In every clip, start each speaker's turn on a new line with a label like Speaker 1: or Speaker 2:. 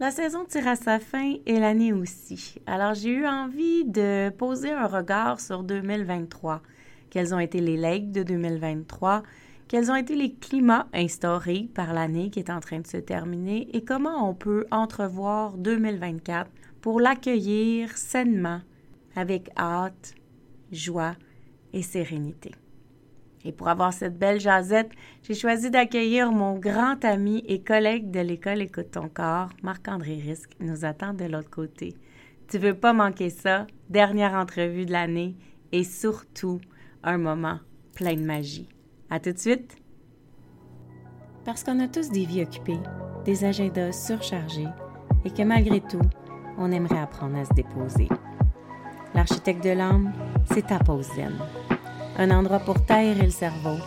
Speaker 1: La saison tire à sa fin et l'année aussi. Alors j'ai eu envie de poser un regard sur 2023. Quels ont été les legs de 2023? Quels ont été les climats instaurés par l'année qui est en train de se terminer? Et comment on peut entrevoir 2024 pour l'accueillir sainement, avec hâte, joie et sérénité? Et pour avoir cette belle jasette, j'ai choisi d'accueillir mon grand ami et collègue de l'école Écoute ton corps, Marc-André Risque, nous attend de l'autre côté. Tu veux pas manquer ça, dernière entrevue de l'année et surtout un moment plein de magie. À tout de suite! Parce qu'on a tous des vies occupées, des agendas surchargés et que malgré tout, on aimerait apprendre à se déposer. L'architecte de l'âme, c'est ta pause zen un endroit pour taire le cerveau,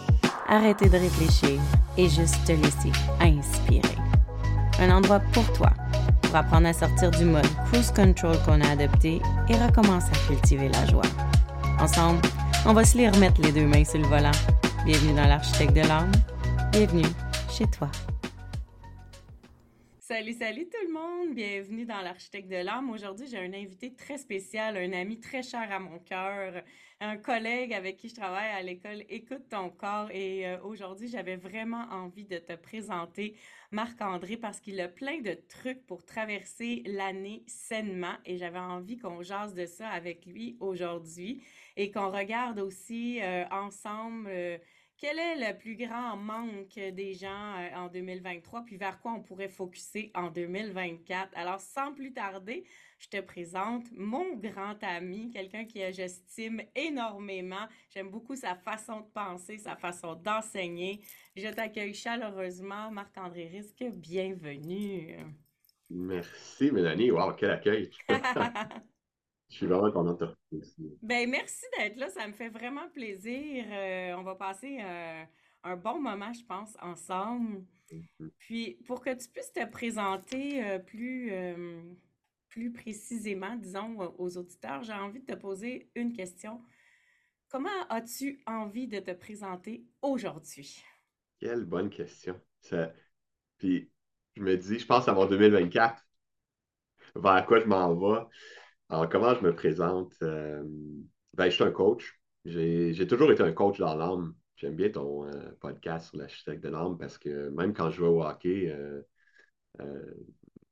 Speaker 1: arrêter de réfléchir et juste te laisser inspirer. Un endroit pour toi, pour apprendre à sortir du mode cruise control qu'on a adopté et recommencer à cultiver la joie. Ensemble, on va se les remettre les deux mains sur le volant. Bienvenue dans l'architecte de l'âme. Bienvenue chez toi. Salut, salut tout le monde! Bienvenue dans l'Architecte de l'âme. Aujourd'hui, j'ai un invité très spécial, un ami très cher à mon cœur, un collègue avec qui je travaille à l'école Écoute ton corps. Et euh, aujourd'hui, j'avais vraiment envie de te présenter Marc-André parce qu'il a plein de trucs pour traverser l'année sainement et j'avais envie qu'on jase de ça avec lui aujourd'hui et qu'on regarde aussi euh, ensemble. Euh, quel est le plus grand manque des gens euh, en 2023, puis vers quoi on pourrait focuser en 2024? Alors, sans plus tarder, je te présente mon grand ami, quelqu'un qui j'estime énormément. J'aime beaucoup sa façon de penser, sa façon d'enseigner. Je t'accueille chaleureusement, Marc-André Risque. Bienvenue.
Speaker 2: Merci, Mélanie. Wow, quel accueil! Je suis vraiment content de te.
Speaker 1: Ben, merci d'être là. Ça me fait vraiment plaisir. Euh, on va passer euh, un bon moment, je pense, ensemble. Mm-hmm. Puis, pour que tu puisses te présenter euh, plus, plus précisément, disons, aux auditeurs, j'ai envie de te poser une question. Comment as-tu envie de te présenter aujourd'hui?
Speaker 2: Quelle bonne question. Ça... Puis, je me dis, je pense avoir 2024. Vers quoi je m'en vais? Alors, comment je me présente? Euh, ben, je suis un coach. J'ai toujours été un coach dans l'âme. J'aime bien ton euh, podcast sur l'architecte de l'âme parce que même quand je jouais au hockey, euh,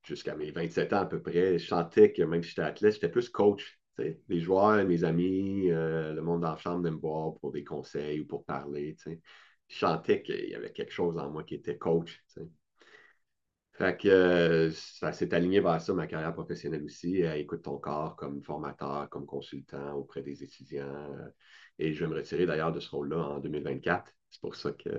Speaker 2: jusqu'à mes 27 ans à peu près, je sentais que même si j'étais athlète, j'étais plus coach. Les joueurs, mes amis, le monde la chambre de me voir pour des conseils ou pour parler. Je sentais qu'il y avait quelque chose en moi qui était coach. Fait que euh, ça s'est aligné vers ça, ma carrière professionnelle aussi. écoute ton corps comme formateur, comme consultant auprès des étudiants. Euh, et je vais me retirer d'ailleurs de ce rôle-là en 2024. C'est pour ça que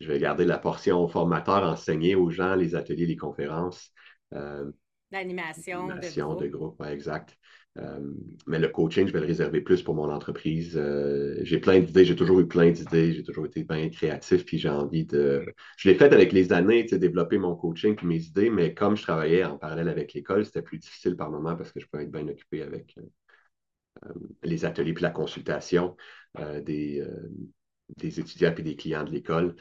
Speaker 2: je vais garder la portion formateur, enseigner aux gens les ateliers, les conférences.
Speaker 1: Euh, L'animation
Speaker 2: de groupe. De exact. Euh, mais le coaching, je vais le réserver plus pour mon entreprise. Euh, j'ai plein d'idées, j'ai toujours eu plein d'idées, j'ai toujours été bien créatif, puis j'ai envie de. Je l'ai fait avec les années, développer mon coaching puis mes idées, mais comme je travaillais en parallèle avec l'école, c'était plus difficile par moment parce que je pouvais être bien occupé avec euh, les ateliers puis la consultation des, des étudiants puis des clients de l'école.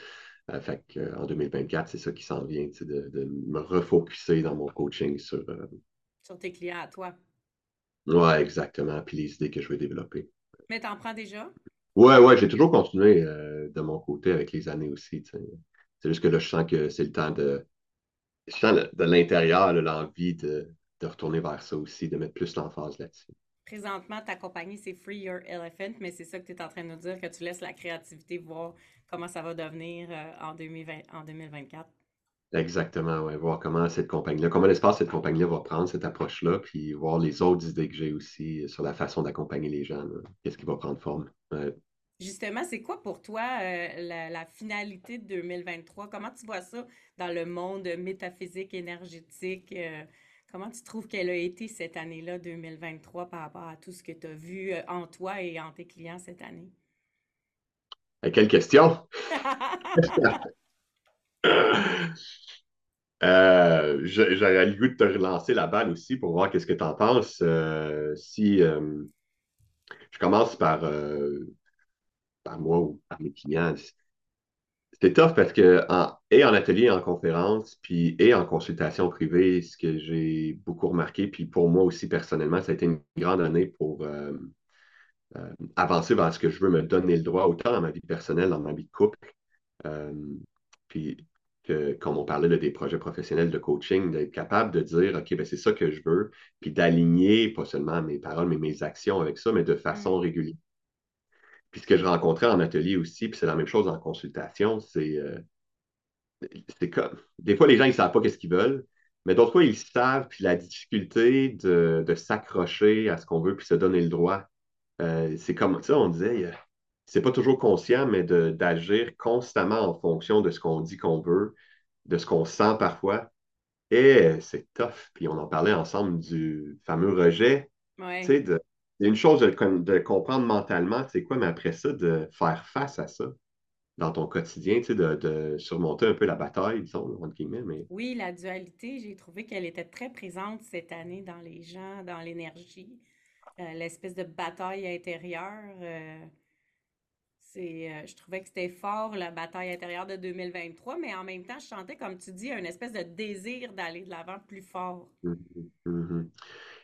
Speaker 2: fait en 2024, c'est ça qui s'en vient, de, de, me refocuser dans mon coaching sur.
Speaker 1: sur tes clients à toi.
Speaker 2: Oui, exactement. Puis les idées que je vais développer.
Speaker 1: Mais tu en prends déjà?
Speaker 2: Oui, oui, j'ai toujours continué euh, de mon côté avec les années aussi. C'est juste que là, je sens que c'est le temps de. Je sens de l'intérieur l'envie de, de, retourner vers ça aussi, de mettre plus l'emphase là-dessus.
Speaker 1: Présentement, ta compagnie, c'est Free Your Elephant, mais c'est ça que tu es en train de nous dire, que tu laisses la créativité voir comment ça va devenir euh, en, 2020, en 2024.
Speaker 2: Exactement, ouais. Voir comment cette compagnie-là, comment l'espace cette compagnie-là va prendre cette approche-là, puis voir les autres idées que j'ai aussi sur la façon d'accompagner les gens. Qu'est-ce qui va prendre forme?
Speaker 1: Justement, c'est quoi pour toi euh, la, finalité de 2023? Comment tu vois ça dans le monde métaphysique, énergétique? Euh, comment tu trouves qu'elle a été cette année-là, 2023, par rapport à tout ce que tu as vu euh, en toi et en tes clients cette année?
Speaker 2: quelle question? Euh, j'aurais le goût de te relancer la balle aussi pour voir qu'est-ce que tu en penses. Euh, si euh, je commence par, par moi ou par mes clients, C'était tough parce que, en, et en atelier, en conférence, puis et en consultation privée, ce que j'ai beaucoup remarqué, puis pour moi aussi personnellement, ça a été une grande année pour avancer vers ce que je veux, me donner le droit, autant dans ma vie personnelle, dans ma vie de couple, puis que, comme on parlait des projets professionnels de coaching, d'être capable de dire, OK, ben c'est ça que je veux, puis d'aligner pas seulement mes paroles, mais mes actions avec ça, mais de façon
Speaker 1: Mm.
Speaker 2: régulière. Puis ce que je rencontrais en atelier aussi, puis c'est la même chose en consultation, c'est euh, c'est comme. Des fois, les gens, ils ne savent pas qu'est-ce qu'ils veulent, mais d'autres fois, ils savent, puis la difficulté de, de s'accrocher à ce qu'on veut, puis se donner le droit. Euh, c'est comme, tu sais, on disait, c'est pas toujours conscient, mais de- d'agir constamment en fonction de ce qu'on dit qu'on veut, de ce qu'on sent parfois. Et c'est tough. Puis on en parlait ensemble du fameux rejet. Tu
Speaker 1: Ouais.
Speaker 2: sais, y a une chose de, de comprendre mentalement, c'est quoi, mais après ça, de faire face à ça dans ton quotidien, tu sais, de, de surmonter un peu la bataille, disons, entre guillemets, mais
Speaker 1: Oui, la dualité, j'ai trouvé qu'elle était très présente cette année dans les gens, dans l'énergie, euh, l'espèce de bataille intérieure. euh, euh, je trouvais que c'était fort, la bataille intérieure de 2023, mais en même temps, je sentais, comme tu dis, une espèce de désir d'aller de l'avant plus fort.
Speaker 2: Mhm, mhm.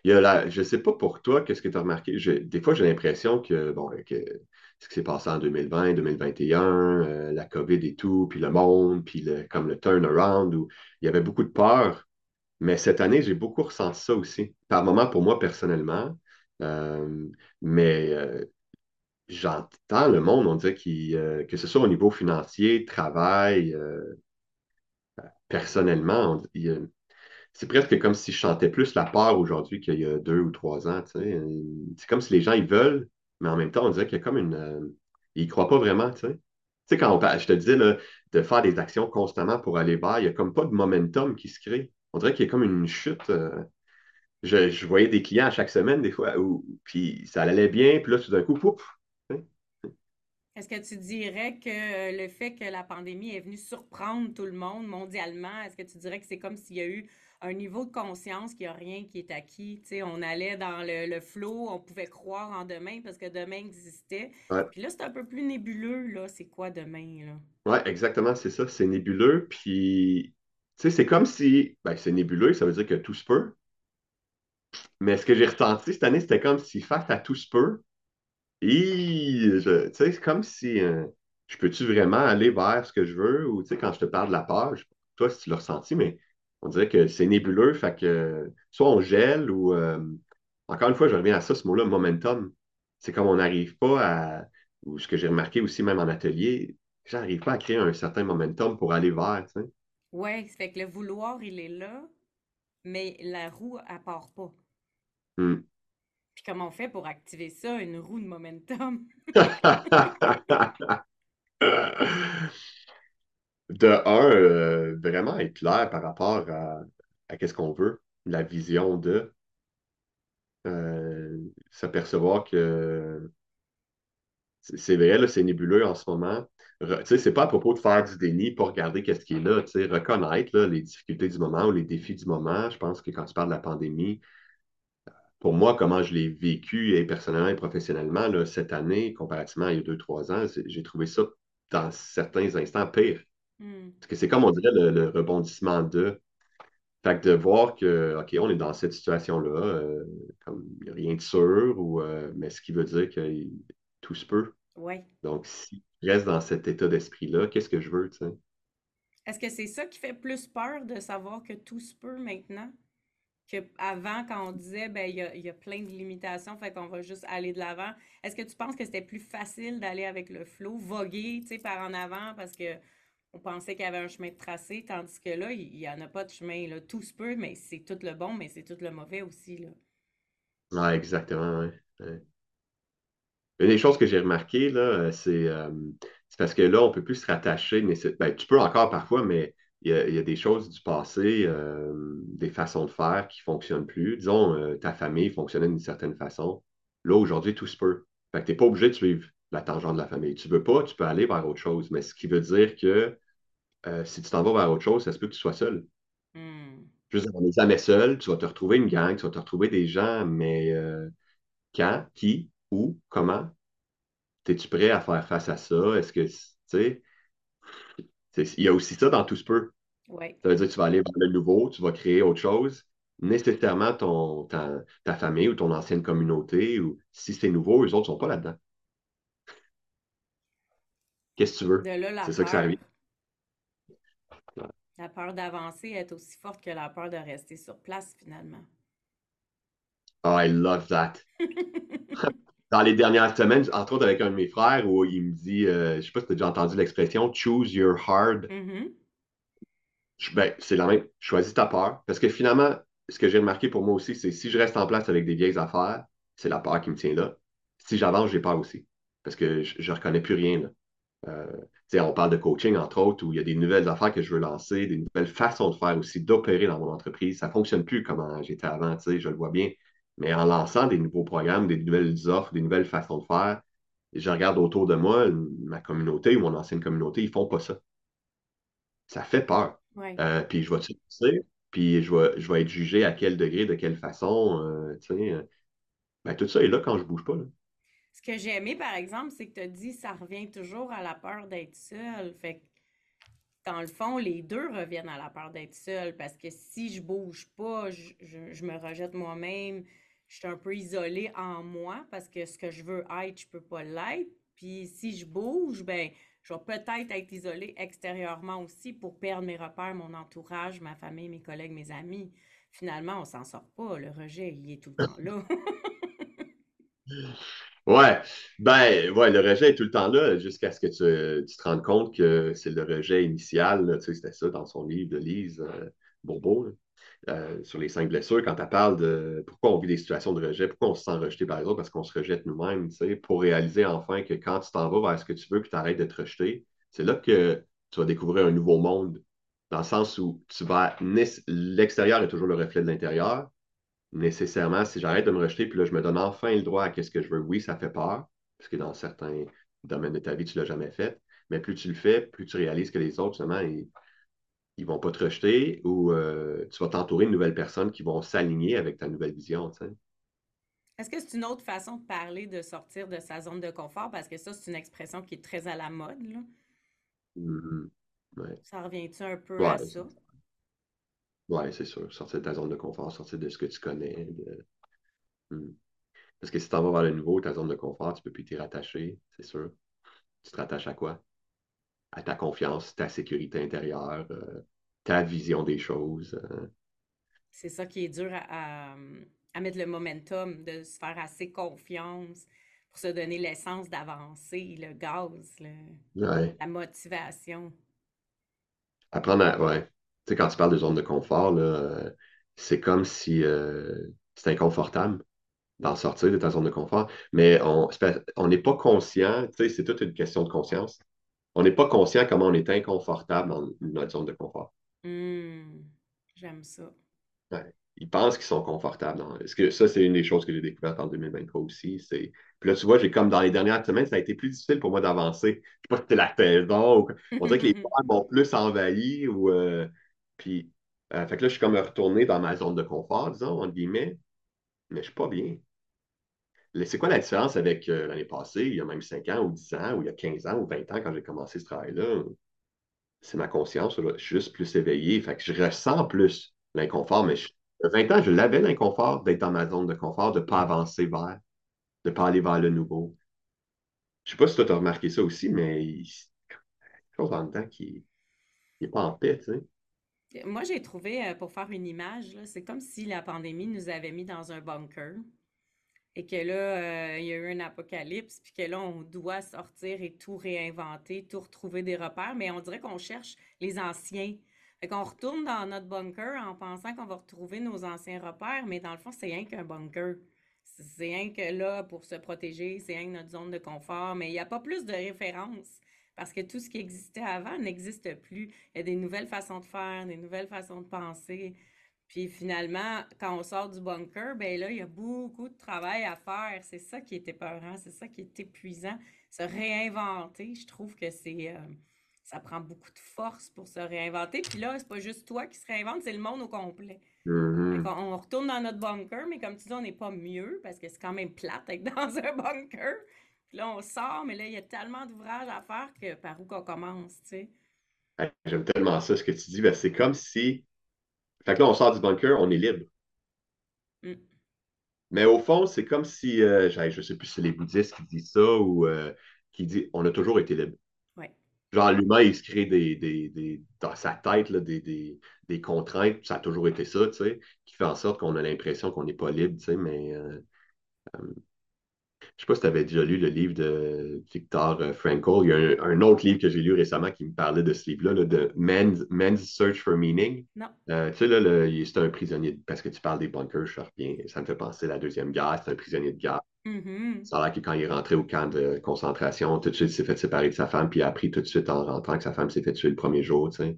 Speaker 2: Il y a la, je ne sais pas pour toi, qu'est-ce que tu as remarqué? Des fois, j'ai l'impression que, bon, que ce qui s'est passé en 2020, 2021, euh, la COVID et tout, puis le monde, puis le, comme le turnaround, où il y avait beaucoup de peur. Mais cette année, j'ai beaucoup ressenti ça aussi. Par moments, pour moi, personnellement. Euh, mais euh, j'entends le monde, on dirait qu'il, euh, que ce soit au niveau financier, travail, euh, personnellement, c'est presque comme si je chantais plus la peur aujourd'hui qu'il y a deux ou trois ans. C'est comme si les gens, ils veulent, mais en même temps, on dirait qu'il y a comme une... euh, ils y croient pas vraiment, tu sais. Quand on je te disais de faire des actions constamment pour aller vers, il n'y a comme pas de momentum qui se crée. On dirait qu'il y a comme une chute. je, je voyais des clients à chaque semaine, des fois, puis ça allait bien, puis là, tout d'un coup, pouf!
Speaker 1: Est-ce que tu dirais que euh, le fait que la pandémie est venue surprendre tout le monde mondialement, est-ce que tu dirais que c'est comme s'il y a eu un niveau de conscience qu'il n'y a rien qui est acquis? Tu sais, on allait dans le, le flow, on pouvait croire en demain parce que demain existait.
Speaker 2: Ouais,
Speaker 1: Puis là, c'est un peu plus nébuleux, là. C'est quoi demain, là?
Speaker 2: ouais, exactement, c'est ça. C'est nébuleux, puis, tu sais, c'est comme si, ben, c'est nébuleux, ça veut dire que tout se peut. Mais ce que j'ai ressenti cette année, c'était comme si face à tout se peut, et je- tu sais, c'est comme si euh, je peux-tu vraiment aller vers ce que je veux? Ou tu sais, quand je te parle de la peur, je, toi, si tu l'as ressenti, mais on dirait que c'est nébuleux, fait que soit on gèle ou euh, encore une fois, je reviens à ça, ce mot-là, momentum. C'est comme on n'arrive pas à, ou ce que j'ai remarqué aussi même en atelier, j'arrive pas à créer un certain momentum pour aller vers, tu sais.
Speaker 1: Ouais, ça fait que le vouloir, il est là, mais la roue, elle part pas.
Speaker 2: Hmm.
Speaker 1: Comment on fait pour activer ça, une roue de momentum?
Speaker 2: De un, euh, vraiment être clair par rapport à, à qu'est-ce qu'on veut, la vision de euh, s'apercevoir que c'est vrai, c'est nébuleux en ce moment. Tu sais, c'est pas à propos de faire du déni pour regarder qu'est-ce qui est là, tu sais, reconnaître là, les difficultés du moment ou les défis du moment. Je pense que quand tu parles de la pandémie, pour moi, comment je l'ai vécu et personnellement et professionnellement là, cette année, comparativement à il y a deux, trois ans, j'ai trouvé ça dans certains instants pire.
Speaker 1: Hmm.
Speaker 2: Parce que c'est comme on dirait le, le rebondissement de. Fait que de voir que, OK, on est dans cette situation-là, euh, comme il n'y a rien de sûr, ou, euh, mais ce qui veut dire que tout se peut.
Speaker 1: Ouais.
Speaker 2: Donc, si je reste dans cet état d'esprit-là, qu'est-ce que je veux, tu sais?
Speaker 1: Est-ce que c'est ça qui fait plus peur de savoir que tout se peut maintenant? Avant, quand on disait, ben, il y a, plein de limitations, fait qu'on va juste aller de l'avant. Est-ce que tu penses que c'était plus facile d'aller avec le flow, voguer, tu sais, par en avant parce que on pensait qu'il y avait un chemin de tracé, tandis que là, il n'y en a pas de chemin. Tout se peut, mais c'est tout le bon, mais c'est tout le mauvais aussi, là.
Speaker 2: Exactement. Une des choses que j'ai remarquées, là, euh, c'est euh, c'est parce que là, on ne peut plus se rattacher. nécess- Ben, tu peux encore parfois, mais il y a, il y a des choses du passé, euh, des façons de faire qui ne fonctionnent plus. Disons, euh, ta famille fonctionnait d'une certaine façon. Là, aujourd'hui, tout se peut. Fait que tu n'es pas obligé de suivre la tangente de la famille. Tu veux pas, tu peux aller vers autre chose. Mais ce qui veut dire que euh, si tu t'en vas vers autre chose, ça se peut que tu sois seul.
Speaker 1: Hmm.
Speaker 2: Dire, on n'est jamais seul. Tu vas te retrouver une gang, tu vas te retrouver des gens, mais quand, qui, où, comment? Es-tu prêt à faire face à ça? Est-ce que, tu sais, Il y a aussi ça dans tout ce peu.
Speaker 1: Ouais.
Speaker 2: Ça veut dire que tu vas aller vers le nouveau, tu vas créer autre chose. Nécessairement, ton, ta, ta famille ou ton ancienne communauté, ou si c'est nouveau, eux autres ne sont pas là-dedans. Qu'est-ce que tu veux? C'est ça que ça arrive.
Speaker 1: La peur d'avancer est aussi forte que la peur de rester sur place, finalement.
Speaker 2: Oh, I love that. Dans les dernières semaines, entre autres avec un de mes frères, où il me dit, euh, je ne sais pas si tu as déjà entendu l'expression choose your hard.
Speaker 1: Mhm.
Speaker 2: Je- ben, c'est la même. Choisis ta peur. Parce que finalement, ce que j'ai remarqué pour moi aussi, c'est si je reste en place avec des vieilles affaires, c'est la peur qui me tient là. Si j'avance, j'ai peur aussi. Parce que je ne reconnais plus rien. là. Euh, on parle de coaching, entre autres, où il y a des nouvelles affaires que je veux lancer, des nouvelles façons de faire aussi, d'opérer dans mon entreprise. Ça ne fonctionne plus comme j'étais avant, je le vois bien. Mais en lançant des nouveaux programmes, des nouvelles offres, des nouvelles façons de faire, je regarde autour de moi, ma communauté ou mon ancienne communauté, ils ne font pas ça. Ça fait peur.
Speaker 1: Ouais.
Speaker 2: Euh, puis je réussir? Puis je vais, je vais être jugé à quel degré, de quelle façon. euh, euh, ben, tout ça est là quand je bouge pas. là.
Speaker 1: Ce que j'ai aimé, par exemple, c'est que tu as dit ça revient toujours à la peur d'être seul. Fait que, dans le fond, les deux reviennent à la peur d'être seul parce que si je bouge pas, je, je- je me rejette moi-même, je suis un peu isolée en moi parce que ce que je veux être, je peux pas l'être. Puis si je bouge, ben, je vais peut-être être isolée extérieurement aussi pour perdre mes repères, mon entourage, ma famille, mes collègues, mes amis. Finalement, on s'en sort pas. Le rejet, il est tout le temps là.
Speaker 2: Ouais, ben, ouais, le rejet est tout le temps là jusqu'à ce que tu, te rendes compte que c'est le rejet initial. Tu sais, c'était ça dans son livre de Lise euh, Bourbeau, euh, sur les cinq blessures, quand elle parle de pourquoi on vit des situations de rejet, pourquoi on se sent rejeté par les autres, parce qu'on se rejette nous-mêmes, tu pour réaliser enfin que quand tu t'en vas vers ce que tu veux, que tu arrêtes de te rejeter, c'est là que tu vas découvrir un nouveau monde, dans le sens où tu vas, l'extérieur est toujours le reflet de l'intérieur, nécessairement, si j'arrête de me rejeter, puis là, je me donne enfin le droit à qu'est-ce que je veux, oui, ça fait peur, parce que dans certains domaines de ta vie, tu ne l'as jamais fait, mais plus tu le fais, plus tu réalises que les autres, justement, ils ne vont pas te rejeter ou euh, tu vas t'entourer de nouvelles personnes qui vont s'aligner avec ta nouvelle vision, tu sais.
Speaker 1: Est-ce que c'est une autre façon de parler de sortir de sa zone de confort? Parce que ça, c'est une expression qui est très à la mode, là.
Speaker 2: Mhm. Ouais,
Speaker 1: Ça revient-tu un peu
Speaker 2: ouais,
Speaker 1: à ça?
Speaker 2: ouais, c'est sûr. Sortir de ta zone de confort, sortir de ce que tu connais. de- Mhm. Parce que si tu t'en vas vers le nouveau, ta zone de confort, tu ne peux plus t'y rattacher, c'est sûr. Tu te rattaches à quoi? À ta confiance, ta sécurité intérieure, euh, ta vision des choses. euh.
Speaker 1: C'est ça qui est dur à, à- à mettre le momentum, de se faire assez confiance pour se donner l'essence d'avancer, le gaz, le-
Speaker 2: Ouais.
Speaker 1: la motivation.
Speaker 2: Apprendre à. Ouais. Tu sais, quand tu parles de zone de confort, là, euh, c'est comme si c'est inconfortable d'en sortir de ta zone de confort. Mais on n'est pas conscient, tu sais, c'est toute une question de conscience. On n'est pas conscient comment on est inconfortable dans notre zone de confort.
Speaker 1: Hmm, j'aime ça.
Speaker 2: Ouais. Ils pensent qu'ils sont confortables. dans- Est-ce que ça, c'est une des choses que j'ai découvertes en 2023 aussi. C'est... Puis là, tu vois, j'ai comme dans les dernières semaines, ça a été plus difficile pour moi d'avancer. Je sais pas si la saison ou. On dirait que les peurs m'ont plus envahi ou euh, puis euh, fait que là, je suis comme retourné dans ma zone de confort, disons, entre guillemets, mais je suis pas bien. Le- C'est quoi la différence avec euh, l'année passée, il y a même 5 ans ou 10 ans, ou il y a 15 ans ou 20 ans quand j'ai commencé ce travail-là? C'est ma conscience, là. je suis juste plus éveillé. Fait que je ressens plus l'inconfort, mais je- à 20 ans, je l'avais l'inconfort d'être dans ma zone de confort, de ne pas avancer vers, de ne pas aller vers le nouveau. Je sais pas si toi, tu as remarqué ça aussi, mais il y a quelque chose en dedans qui n'est pas en paix, tu sais.
Speaker 1: Moi, j'ai trouvé, euh, pour faire une image, c'est comme si la pandémie nous avait mis dans un bunker et que là, euh, il y a eu un apocalypse, puis que là, on doit sortir et tout réinventer, tout retrouver des repères, mais on dirait qu'on cherche les anciens. Fait qu'on retourne dans notre bunker en pensant qu'on va retrouver nos anciens repères, mais dans le fond, c'est rien qu'un bunker. C'est rien que là pour se protéger, c'est rien que notre zone de confort, mais il n'y a pas plus de références parce que tout ce qui existait avant n'existe plus. Il y a des nouvelles façons de faire, des nouvelles façons de penser. Puis finalement, quand on sort du bunker, ben là, il y a beaucoup de travail à faire. C'est ça qui est épeurant, c'est ça qui est épuisant. Se réinventer, je trouve que c'est, euh, ça prend beaucoup de force pour se réinventer. Puis là, c'est pas juste toi qui se réinvente, c'est le monde au complet.
Speaker 2: Mhm.
Speaker 1: qu'on- on retourne dans notre bunker, mais comme tu dis, on n'est pas mieux parce que c'est quand même plate d'être dans un bunker. Puis là, on sort, mais là, il y a tellement d'ouvrages à faire que par où qu'on commence, tu sais.
Speaker 2: J'aime tellement ça, ce que tu dis. Ben, c'est comme si. Fait que là, on sort du bunker, on est libre. Mm. Mais au fond, c'est comme si, euh, je ne sais plus si c'est les bouddhistes qui disent ça ou euh, qui disent on a toujours été libre. Genre, l'humain, il se crée des, dans sa tête des, contraintes, ça a toujours été ça, tu sais, qui fait en sorte qu'on a l'impression qu'on n'est pas libre, tu sais, mais euh, je sais pas si tu avais déjà lu le livre de Victor euh, Frankl. Il y a un, autre livre que j'ai lu récemment qui me parlait de ce livre-là, de Man's, Search for Meaning.
Speaker 1: Non.
Speaker 2: Euh, tu sais, là, c'est un prisonnier, parce que tu parles des bunkers, je reviens, ça me fait penser à la Deuxième Guerre, c'est un prisonnier de guerre.
Speaker 1: Mm-hmm.
Speaker 2: Ça a l'air que quand il est rentré au camp de concentration, tout de suite, il s'est fait séparer de sa femme, puis il a appris tout de suite en rentrant que sa femme s'est fait tuer le premier jour, tu sais.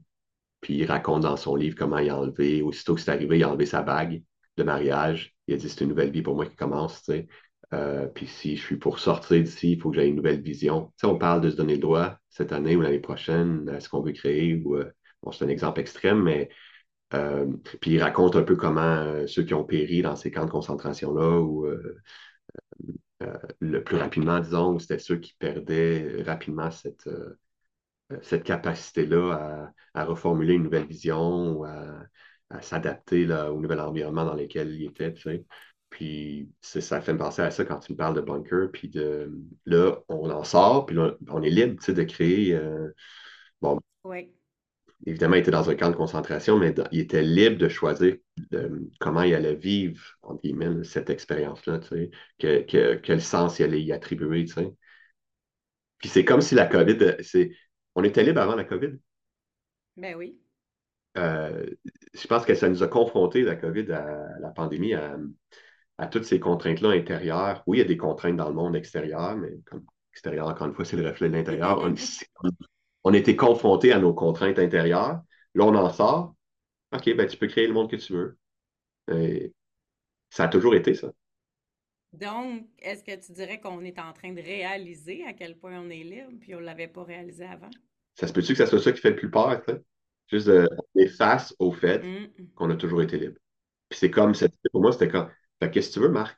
Speaker 2: Puis il raconte dans son livre comment il a enlevé, aussitôt que c'est arrivé, il a enlevé sa bague de mariage. Il a dit c'est une nouvelle vie pour moi qui commence, tu sais. Euh, puis si je suis pour sortir d'ici, il faut que j'aie une nouvelle vision. On parle de se donner le droit cette année ou l'année prochaine à ce qu'on veut créer. Euh, bon, c'est un exemple extrême, mais euh, puis il raconte un peu comment ceux qui ont péri dans ces camps de concentration-là, ou le plus rapidement, disons, c'était ceux qui perdaient rapidement cette, cette capacité-là à, reformuler une nouvelle vision à, à s'adapter au nouvel environnement dans lequel ils étaient. Puis ça fait me penser à ça quand tu me parles de bunker. Puis de là, on en sort, puis là, on est libre de créer. Euh, bon, évidemment, il était dans un camp de concentration, mais il était libre de choisir comment il allait vivre, entre guillemets, cette expérience-là, sais, quel sens il allait y attribuer. Puis c'est comme si la COVID, c'est, on était libre avant la COVID?
Speaker 1: Ben oui.
Speaker 2: Euh, je pense que ça nous a confrontés, la COVID, à la pandémie, à, à toutes ces contraintes-là intérieures. Oui, il y a des contraintes dans le monde extérieur, mais comme extérieur, encore une fois, c'est le reflet de l'intérieur. On, a été confrontés à nos contraintes intérieures. Là, on en sort. OK, ben, tu peux créer le monde que tu veux. ça a toujours été ça.
Speaker 1: Donc, est-ce que tu dirais qu'on est en train de réaliser à quel point on est libre, puis on ne l'avait pas réalisé avant?
Speaker 2: Ça se peut-tu que ça soit ça qui fait le plus peur, Juste de, face au fait mm. qu'on a toujours été libre. Puis c'est comme, pour moi, c'était quand qu'est-ce que tu veux, Marc?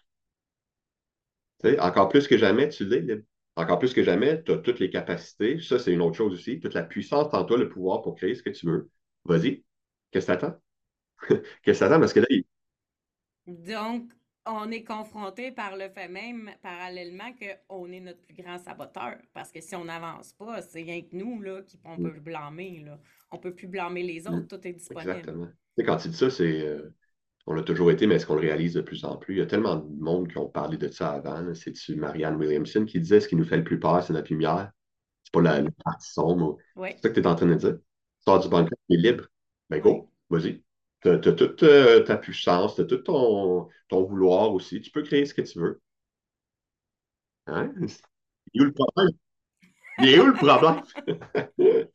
Speaker 2: encore plus que jamais, tu l'es libre. Encore plus que jamais, tu as toutes les capacités. Ça, c'est une autre chose aussi. Toute la puissance en toi, le pouvoir pour créer ce que tu veux. Vas-y. Qu'est-ce que t'attends? Qu'est-ce que t'attends? Parce que là, il...
Speaker 1: Donc, on est confronté par le fait même, parallèlement, qu'on est notre plus grand saboteur. Parce que si on n'avance pas, c'est rien que nous là, qui on peut mm. blâmer. Là. On ne peut plus blâmer les autres, mm. tout est disponible.
Speaker 2: Exactement. quand tu dis ça, c'est. Euh, on l'a toujours été, mais est-ce qu'on le réalise de plus en plus? Il y a tellement de monde qui ont parlé de ça avant. C'est-tu Marianne Williamson qui disait ce qui nous fait le plus peur, c'est notre lumière? C'est pas la, partie sombre. C'est ça que tu es en train de dire? Tu sors du banque, tu es libre. Ben go, vas-y. Tu as, toute euh, ta puissance, tu as tout ton, ton, vouloir aussi. Tu peux créer ce que tu veux. Hein? Il est où le problème? Il est où le problème?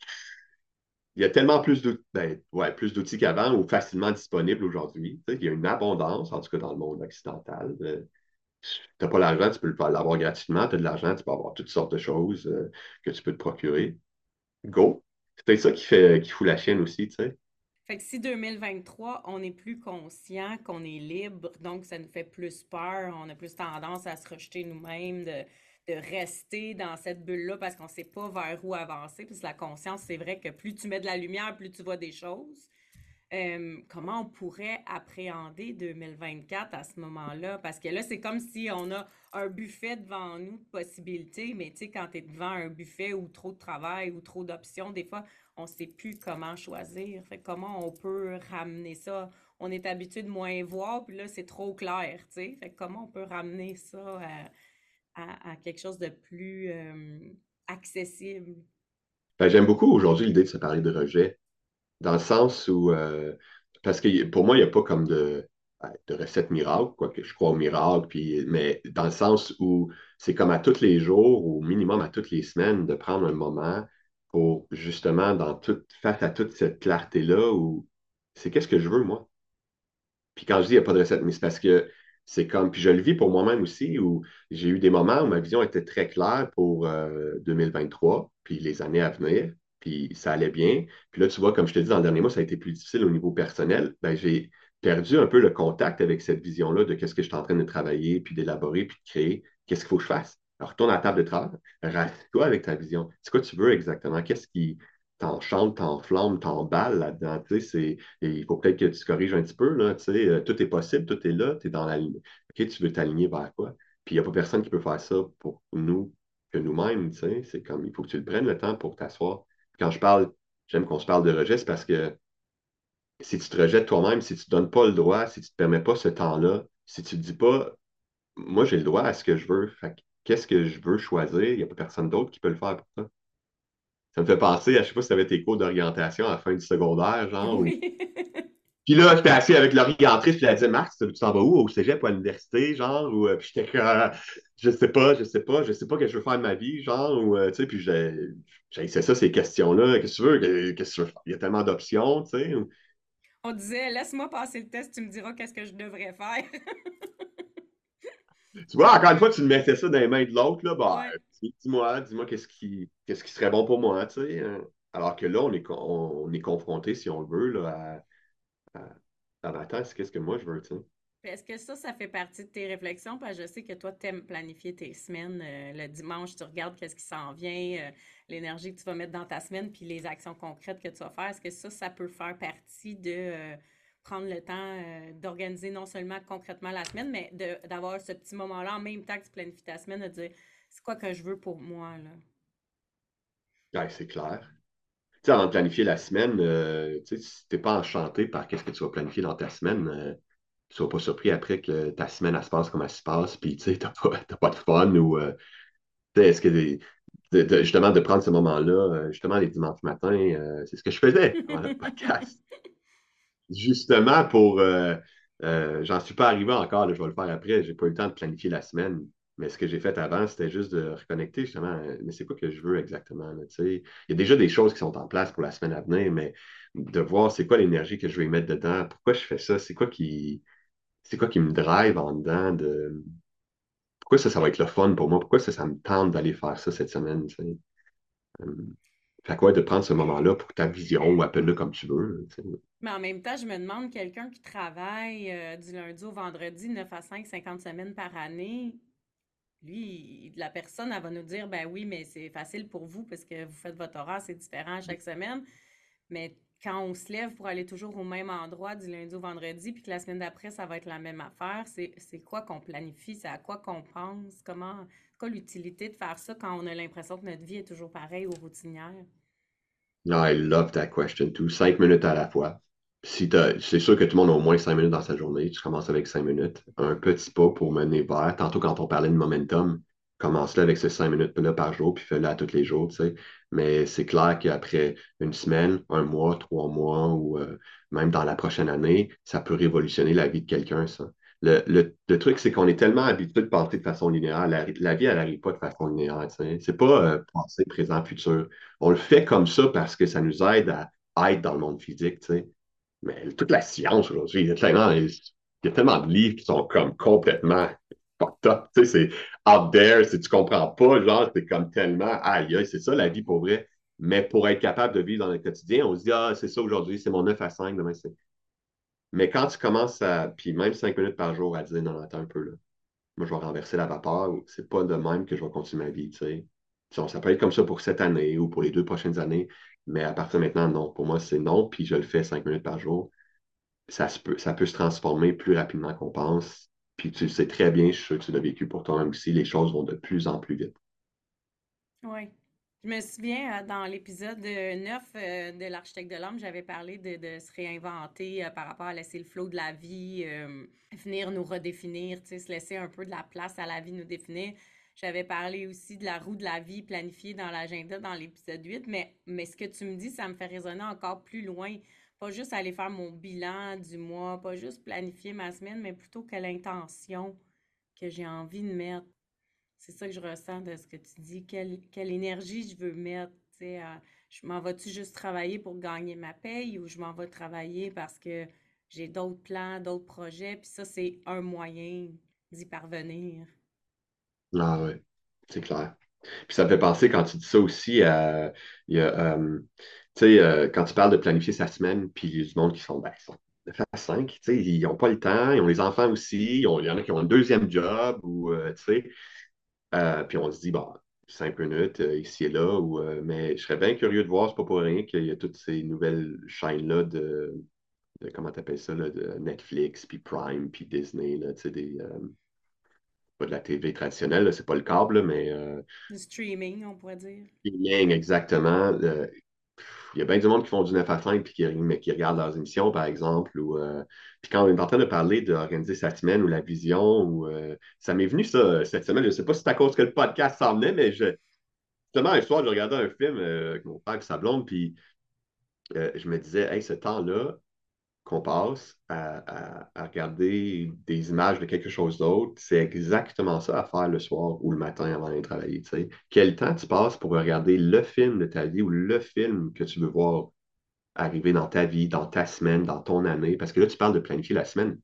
Speaker 2: il y a tellement plus d'outils ben, ouais, qu'avant ou facilement disponibles aujourd'hui. il y a une abondance, en tout cas dans le monde occidental. Euh, tu n'as pas l'argent, tu peux l'avoir gratuitement. Tu as de l'argent, tu peux avoir toutes sortes de choses euh, que tu peux te procurer. Go! C'est peut-être ça qui, fait, qui fout la chaîne aussi, tu sais.
Speaker 1: Fait que si 2023, on est plus conscient qu'on est libre, donc ça nous fait plus peur, on a plus tendance à se rejeter nous-mêmes, de de rester dans cette bulle-là parce qu'on sait pas vers où avancer. Puis la conscience, c'est vrai que plus tu mets de la lumière, plus tu vois des choses. Euh, comment on pourrait appréhender 2024 à ce moment-là? Parce que là, c'est comme si on a un buffet devant nous de possibilités, mais tu sais, quand tu es devant un buffet ou trop de travail ou trop d'options, des fois, on sait plus comment choisir. Fait comment on peut ramener ça? On est habitué de moins voir, puis là, c'est trop clair, tu sais. Comment on peut ramener ça à, quelque chose de plus accessible?
Speaker 2: Ben, j'aime beaucoup aujourd'hui l'idée de se parler de rejet, dans le sens où, euh, parce que pour moi, il n'y a pas comme de, de recette miracle, quoique je crois au miracle, puis, mais dans le sens où c'est comme à tous les jours, ou au minimum à toutes les semaines, de prendre un moment pour justement, dans face à toute cette clarté-là, où c'est qu'est-ce que je veux, moi? Puis quand je dis il n'y a pas de recette, mais c'est parce que c'est comme, puis je le vis pour moi-même aussi, où j'ai eu des moments où ma vision était très claire pour 2023, euh, puis les années à venir, puis ça allait bien. Puis là, tu vois, comme je te dis dans le dernier mois, ça a été plus difficile au niveau personnel. Ben, j'ai perdu un peu le contact avec cette vision-là de qu'est-ce que je suis en train de travailler, puis d'élaborer, puis de créer, qu'est-ce qu'il faut que je fasse? Alors, retourne à la table de travail, rassure-toi avec ta vision. C'est quoi tu veux exactement? Qu'est-ce qui, t'enchantes, t'enflammes, t'emballes là-dedans. Il faut peut-être que tu corriges un petit peu. Là, euh, tout est possible, tout est là, tu es dans la ligne. Tu veux t'aligner vers quoi? Puis il n'y a pas personne qui peut faire ça pour nous que nous-mêmes. C'est comme il faut que tu le prennes le temps pour t'asseoir. Quand je parle, j'aime qu'on se parle de rejet, c'est parce que si tu te rejettes toi-même, si tu ne donnes pas le droit, si tu ne te permets pas ce temps-là, si tu ne dis pas, moi j'ai le droit à ce que je veux, qu'est-ce que je veux choisir, il n'y a pas personne d'autre qui peut le faire pour toi. Ça me fait penser à, je sais pas si tu avais tes cours d'orientation à la fin du secondaire, genre. Oui. Puis là, j'étais assis avec l'orientrice, puis elle disait Marc, tu t'en vas où au cégep ou à l'université, genre, ou euh, puis j'étais comme je sais pas, je sais pas, je sais pas ce que je veux faire de ma vie, genre, ou euh, tu sais, puis j'ai ça, ces questions-là. Qu'est-ce que tu veux? Qu'est-ce que tu veux? Faire? Il y a tellement d'options, tu sais.
Speaker 1: On disait laisse-moi passer le test, tu me diras qu'est-ce que je devrais faire.
Speaker 2: tu vois, encore une fois, tu me mettais ça dans les mains de l'autre, là, bah, dis-moi, dis-moi qu'est-ce qui, qu'est-ce qui serait bon pour moi, tu sais. Hein. Alors que là, on est, on, est confronté, si on veut, là, à, à, qu'est-ce que moi je veux, tu sais.
Speaker 1: Est-ce que ça, ça fait partie de tes réflexions? Parce que je sais que toi, tu aimes planifier tes semaines. Euh, le dimanche, tu regardes qu'est-ce qui s'en vient, euh, l'énergie que tu vas mettre dans ta semaine, puis les actions concrètes que tu vas faire. Est-ce que ça, ça peut faire partie de euh, prendre le temps euh, d'organiser non seulement concrètement la semaine, mais d'avoir ce petit moment-là en même temps que tu planifies ta semaine, de dire c'est quoi que je veux pour moi.
Speaker 2: Là? c'est clair. Tu sais, avant de planifier la semaine, euh, tu sais, si tu n'es pas enchanté par qu'est-ce que tu vas planifier dans ta semaine, euh, tu ne sois pas surpris après que ta semaine, elle se passe comme elle se passe, puis tu sais, n'as pas, de fun ou. est-ce que justement de prendre ce moment-là, justement les dimanches matins, c'est ce que je faisais dans le podcast justement pour. Euh, euh, j'en suis pas arrivé encore, je vais le faire après. J'ai pas eu le temps de planifier la semaine. Mais ce que j'ai fait avant, c'était juste de reconnecter justement, mais c'est quoi que je veux exactement? il y a déjà des choses qui sont en place pour la semaine à venir, mais de voir c'est quoi l'énergie que je vais mettre dedans, pourquoi je fais ça, c'est quoi qui c'est quoi qui me drive en dedans de pourquoi ça, ça va être le fun pour moi, pourquoi ça, ça me tente d'aller faire ça cette semaine. Fait quoi de prendre ce moment-là pour ta vision ou appelle-le comme tu veux.
Speaker 1: Mais en même temps, je me demande, quelqu'un qui travaille euh, du lundi au vendredi, 9 à 5, 50 semaines par année, lui, la personne, elle va nous dire, ben oui, mais c'est facile pour vous parce que vous faites votre horaire, c'est différent chaque semaine. Mais quand on se lève pour aller toujours au même endroit du lundi au vendredi, puis que la semaine d'après, ça va être la même affaire, c'est quoi qu'on planifie, c'est à quoi qu'on pense, comment, quoi l'utilité de faire ça quand on a l'impression que notre vie est toujours pareille ou routinière?
Speaker 2: I love that question too. Cinq minutes à la fois. Si c'est sûr que tout le monde a au moins cinq minutes dans sa journée. Tu commences avec cinq minutes. Un petit pas pour mener vers. Tantôt, quand on parlait de momentum, commence-le avec ces cinq minutes-là par jour, puis fais-le à tous les jours, tu sais. Mais c'est clair qu'après une semaine, un mois, trois mois, ou euh, même dans la prochaine année, ça peut révolutionner la vie de quelqu'un, ça. Le, truc, c'est qu'on est tellement habitué de penser de façon linéaire. La, vie, elle n'arrive pas de façon linéaire. C'est pas euh, passé, présent, futur. On le fait comme ça parce que ça nous aide à être dans le monde physique. Mais toute la science aujourd'hui, il, y a tellement de livres qui sont comme complètement top. C'est out there, si tu comprends pas, genre, c'est comme tellement aïe, c'est ça la vie pour vrai. Mais pour être capable de vivre dans le quotidien, on se dit, ah, c'est ça aujourd'hui, c'est mon 9 à 5, demain c'est. Mais quand tu commences à, puis même cinq minutes par jour à dire, non, attends un peu, là. Moi, je vais renverser la vapeur. C'est pas de même que je vais continuer ma vie, tu sais. Ça peut être comme ça pour cette année ou pour les deux prochaines années, mais à partir de maintenant, non. Pour moi, c'est non, puis je le fais cinq minutes par jour. Ça, peut, ça peut se transformer plus rapidement qu'on pense. Puis tu sais très bien, je suis sûr que tu l'as vécu pour toi-même aussi, les choses vont de plus en plus vite.
Speaker 1: Oui. Je me souviens, euh, dans l'épisode 9 euh, de l'Architecte de l'homme, j'avais parlé de, se réinventer euh, par rapport à laisser le flot de la vie, venir nous redéfinir, se laisser un peu de la place à la vie nous définir. J'avais parlé aussi de la roue de la vie planifiée dans l'agenda dans l'épisode 8, mais, mais ce que tu me dis, ça me fait résonner encore plus loin. Pas juste aller faire mon bilan du mois, pas juste planifier ma semaine, mais plutôt que l'intention que j'ai envie de mettre c'est ça que je ressens de ce que tu dis. Quelle, énergie je veux mettre? je m'en vais-tu juste travailler pour gagner ma paye ou je m'en vais travailler parce que j'ai d'autres plans, d'autres projets, puis ça, c'est un moyen d'y parvenir.
Speaker 2: Ah oui, c'est clair. Puis ça me fait penser quand tu dis ça aussi à. A, euh, tu sais, euh, quand tu parles de planifier sa semaine, puis il y a du monde qui sont, ben, sont 9 à 5, tu sais, ils n'ont pas le temps, ils ont les enfants aussi, il y en a qui ont un deuxième job, ou, euh, tu sais, euh, puis on se dit, bon, cinq minutes euh, ici et là. Ou, euh, mais je serais bien curieux de voir, c'est pas pour rien qu'il y a toutes ces nouvelles chaînes-là de, de comment t'appelles ça, là, de Netflix, puis Prime, puis Disney, là, tu sais, des, pas de la TV traditionnelle, c'est pas le câble, là, mais
Speaker 1: Du streaming, on pourrait dire.
Speaker 2: streaming, exactement. Il y a bien du monde qui font du 9 à 5 puis qui, regardent leurs émissions, par exemple. Ou, puis quand on est en train de parler d'organiser sa semaine ou la vision, ou, ça m'est venu ça cette semaine. Je ne sais pas si c'est à cause que le podcast s'en venait, mais je, justement, un soir, je regardais un film avec mon père et sa blonde, puis je me disais, hey, ce temps-là, qu'on passe à, regarder des images de quelque chose d'autre, c'est exactement ça à faire le soir ou le matin avant d'aller travailler. Quel temps tu passes pour regarder le film de ta vie ou le film que tu veux voir arriver dans ta vie, dans ta semaine, dans ton année? Parce que là, tu parles de planifier la semaine.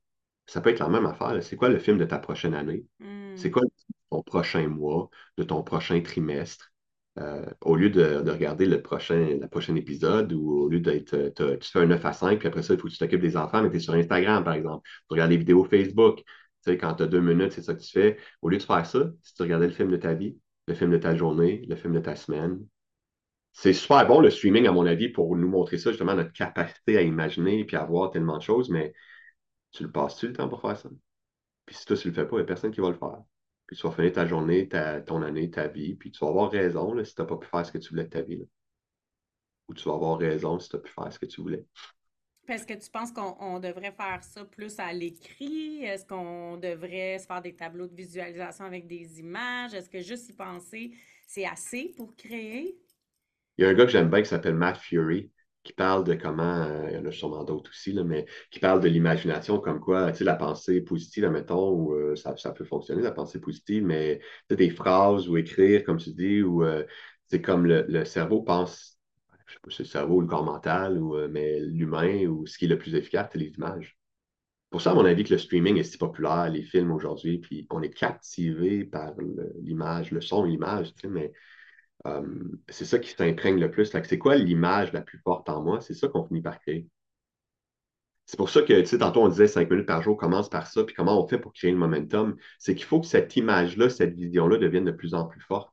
Speaker 2: Ça peut être la même affaire. C'est quoi le film de ta prochaine année?
Speaker 1: Hmm.
Speaker 2: C'est quoi ton prochain mois, de ton prochain trimestre? Euh, au lieu de, regarder le prochain, épisode ou au lieu d'être. Euh, tu fais un 9 à 5, puis après ça, il faut que tu t'occupes des enfants, mais tu es sur Instagram, par exemple. Tu regardes les vidéos Facebook. Tu sais, quand tu as deux minutes, c'est ça que tu fais. Au lieu de faire ça, si tu regardais le film de ta vie, le film de ta journée, le film de ta semaine, c'est super bon le streaming, à mon avis, pour nous montrer ça, justement, notre capacité à imaginer puis à voir tellement de choses, mais tu le passes-tu le temps pour faire ça? Puis si toi, tu le fais pas, il n'y a personne qui va le faire. Puis tu vas finir ta journée, ta, ton année, ta vie, puis tu vas avoir raison là, si tu n'as pas pu faire ce que tu voulais de ta vie. Ou tu vas avoir raison si tu as pu faire ce que tu voulais.
Speaker 1: Est-ce que tu penses qu'on devrait faire ça plus à l'écrit? Est-ce qu'on devrait se faire des tableaux de visualisation avec des images? Est-ce que juste y penser, c'est assez pour créer?
Speaker 2: Il y a un gars que j'aime bien qui s'appelle Matt Fury, qui parle de comment, euh, il y en a sûrement d'autres aussi, là, mais qui parle de l'imagination, comme quoi, tu sais, la pensée positive, mettons, où, euh, ça, ça, peut fonctionner, la pensée positive, mais des phrases ou écrire, comme tu dis, ou euh, c'est comme le, cerveau pense, je sais pas si c'est le cerveau ou le corps mental, ou, mais l'humain, ou ce qui est le plus efficace, c'est les images. Pour ça, à mon avis, que le streaming est si populaire, les films aujourd'hui, puis on est captivé par l'image, le son, l'image, tu sais, mais euh, c'est ça qui s'imprègne le plus. C'est quoi l'image la plus forte en moi? C'est ça qu'on finit par créer. C'est pour ça que, tu sais, tantôt on disait 5 minutes par jour, commence par ça, puis comment on fait pour créer le momentum? C'est qu'il faut que cette image-là, cette vision-là devienne de plus en plus forte.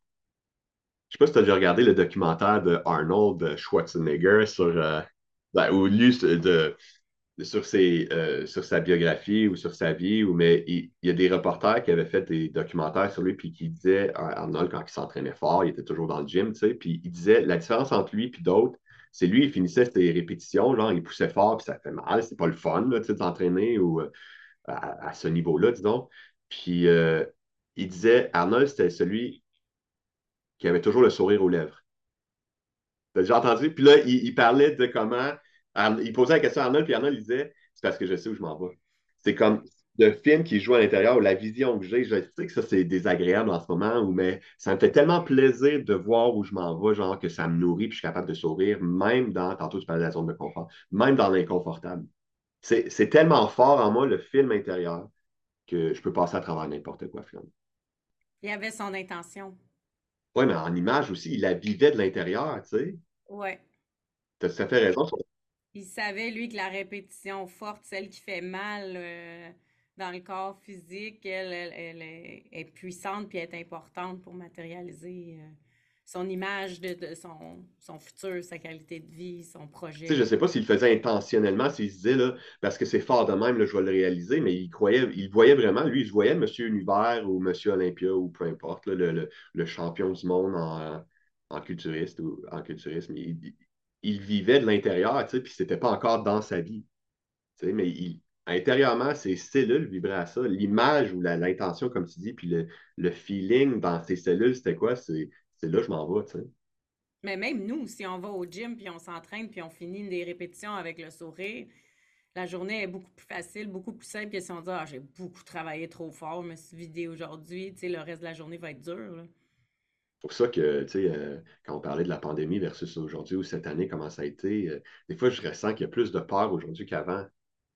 Speaker 2: Je sais pas si tu as déjà regardé le documentaire de Arnold Schwarzenegger sur, euh, ben, ou lu de, sur, ses, euh, sur sa biographie ou sur sa vie, ou, mais il, y a des reporters qui avaient fait des documentaires sur lui, puis qui disaient, Arnold, quand il s'entraînait fort, il était toujours dans le gym, tu sais, puis il disait, la différence entre lui et d'autres, c'est lui, il finissait ses répétitions, genre, il poussait fort, puis ça fait mal, c'est pas le fun, tu sais, de s'entraîner ou euh, à, ce niveau-là, disons. Puis euh, il disait, Arnold, c'était celui qui avait toujours le sourire aux lèvres. T'as déjà entendu? Puis là, il parlait de comment il posait la question à Arnold, puis Arnold disait C'est parce que je sais où je m'en vais. C'est comme le film qui joue à l'intérieur, ou la vision que j'ai, je sais que ça, c'est désagréable en ce moment, mais ça me fait tellement plaisir de voir où je m'en vais, genre que ça me nourrit, puis je suis capable de sourire, même dans, tantôt tu parlais de la zone de confort, même dans l'inconfortable. C'est tellement fort en moi, le film intérieur, que je peux passer à travers n'importe quoi, finalement.
Speaker 1: Il avait son intention.
Speaker 2: Oui, mais en image aussi, il la vivait de l'intérieur, tu sais.
Speaker 1: Oui.
Speaker 2: Tu as tout à fait raison
Speaker 1: il savait, lui, que la répétition forte, celle qui fait mal euh, dans le corps physique, elle, elle, est puissante puis est importante pour matérialiser euh, son image de, son, futur, sa qualité de vie, son projet.
Speaker 2: je ne sais pas s'il le faisait intentionnellement, s'il se disait, parce que c'est fort de même, je vais le réaliser, mais il croyait, il voyait vraiment, lui, il voyait Monsieur Univers ou Monsieur Olympia ou peu importe, le, champion du monde en, culturiste ou en culturisme. Vivait de l'intérieur, tu sais, puis c'était pas encore dans sa vie. Tu sais, mais il, intérieurement, ses cellules vibraient à ça. L'image ou l'intention, comme tu dis, puis le, feeling dans ses cellules, c'était quoi? C'est là je m'en vais, tu sais.
Speaker 1: Mais même nous, si on va au gym, puis on s'entraîne, puis on finit des répétitions avec le sourire, la journée est beaucoup plus facile, beaucoup plus simple que si on dit Ah, j'ai beaucoup travaillé trop fort, je me suis vidé aujourd'hui, tu sais, le reste de la journée va être dur.
Speaker 2: Pour ça que, tu sais, euh, quand on parlait de la pandémie versus aujourd'hui ou cette année, comment ça a été, euh, des fois, je ressens qu'il y a plus de peur aujourd'hui qu'avant.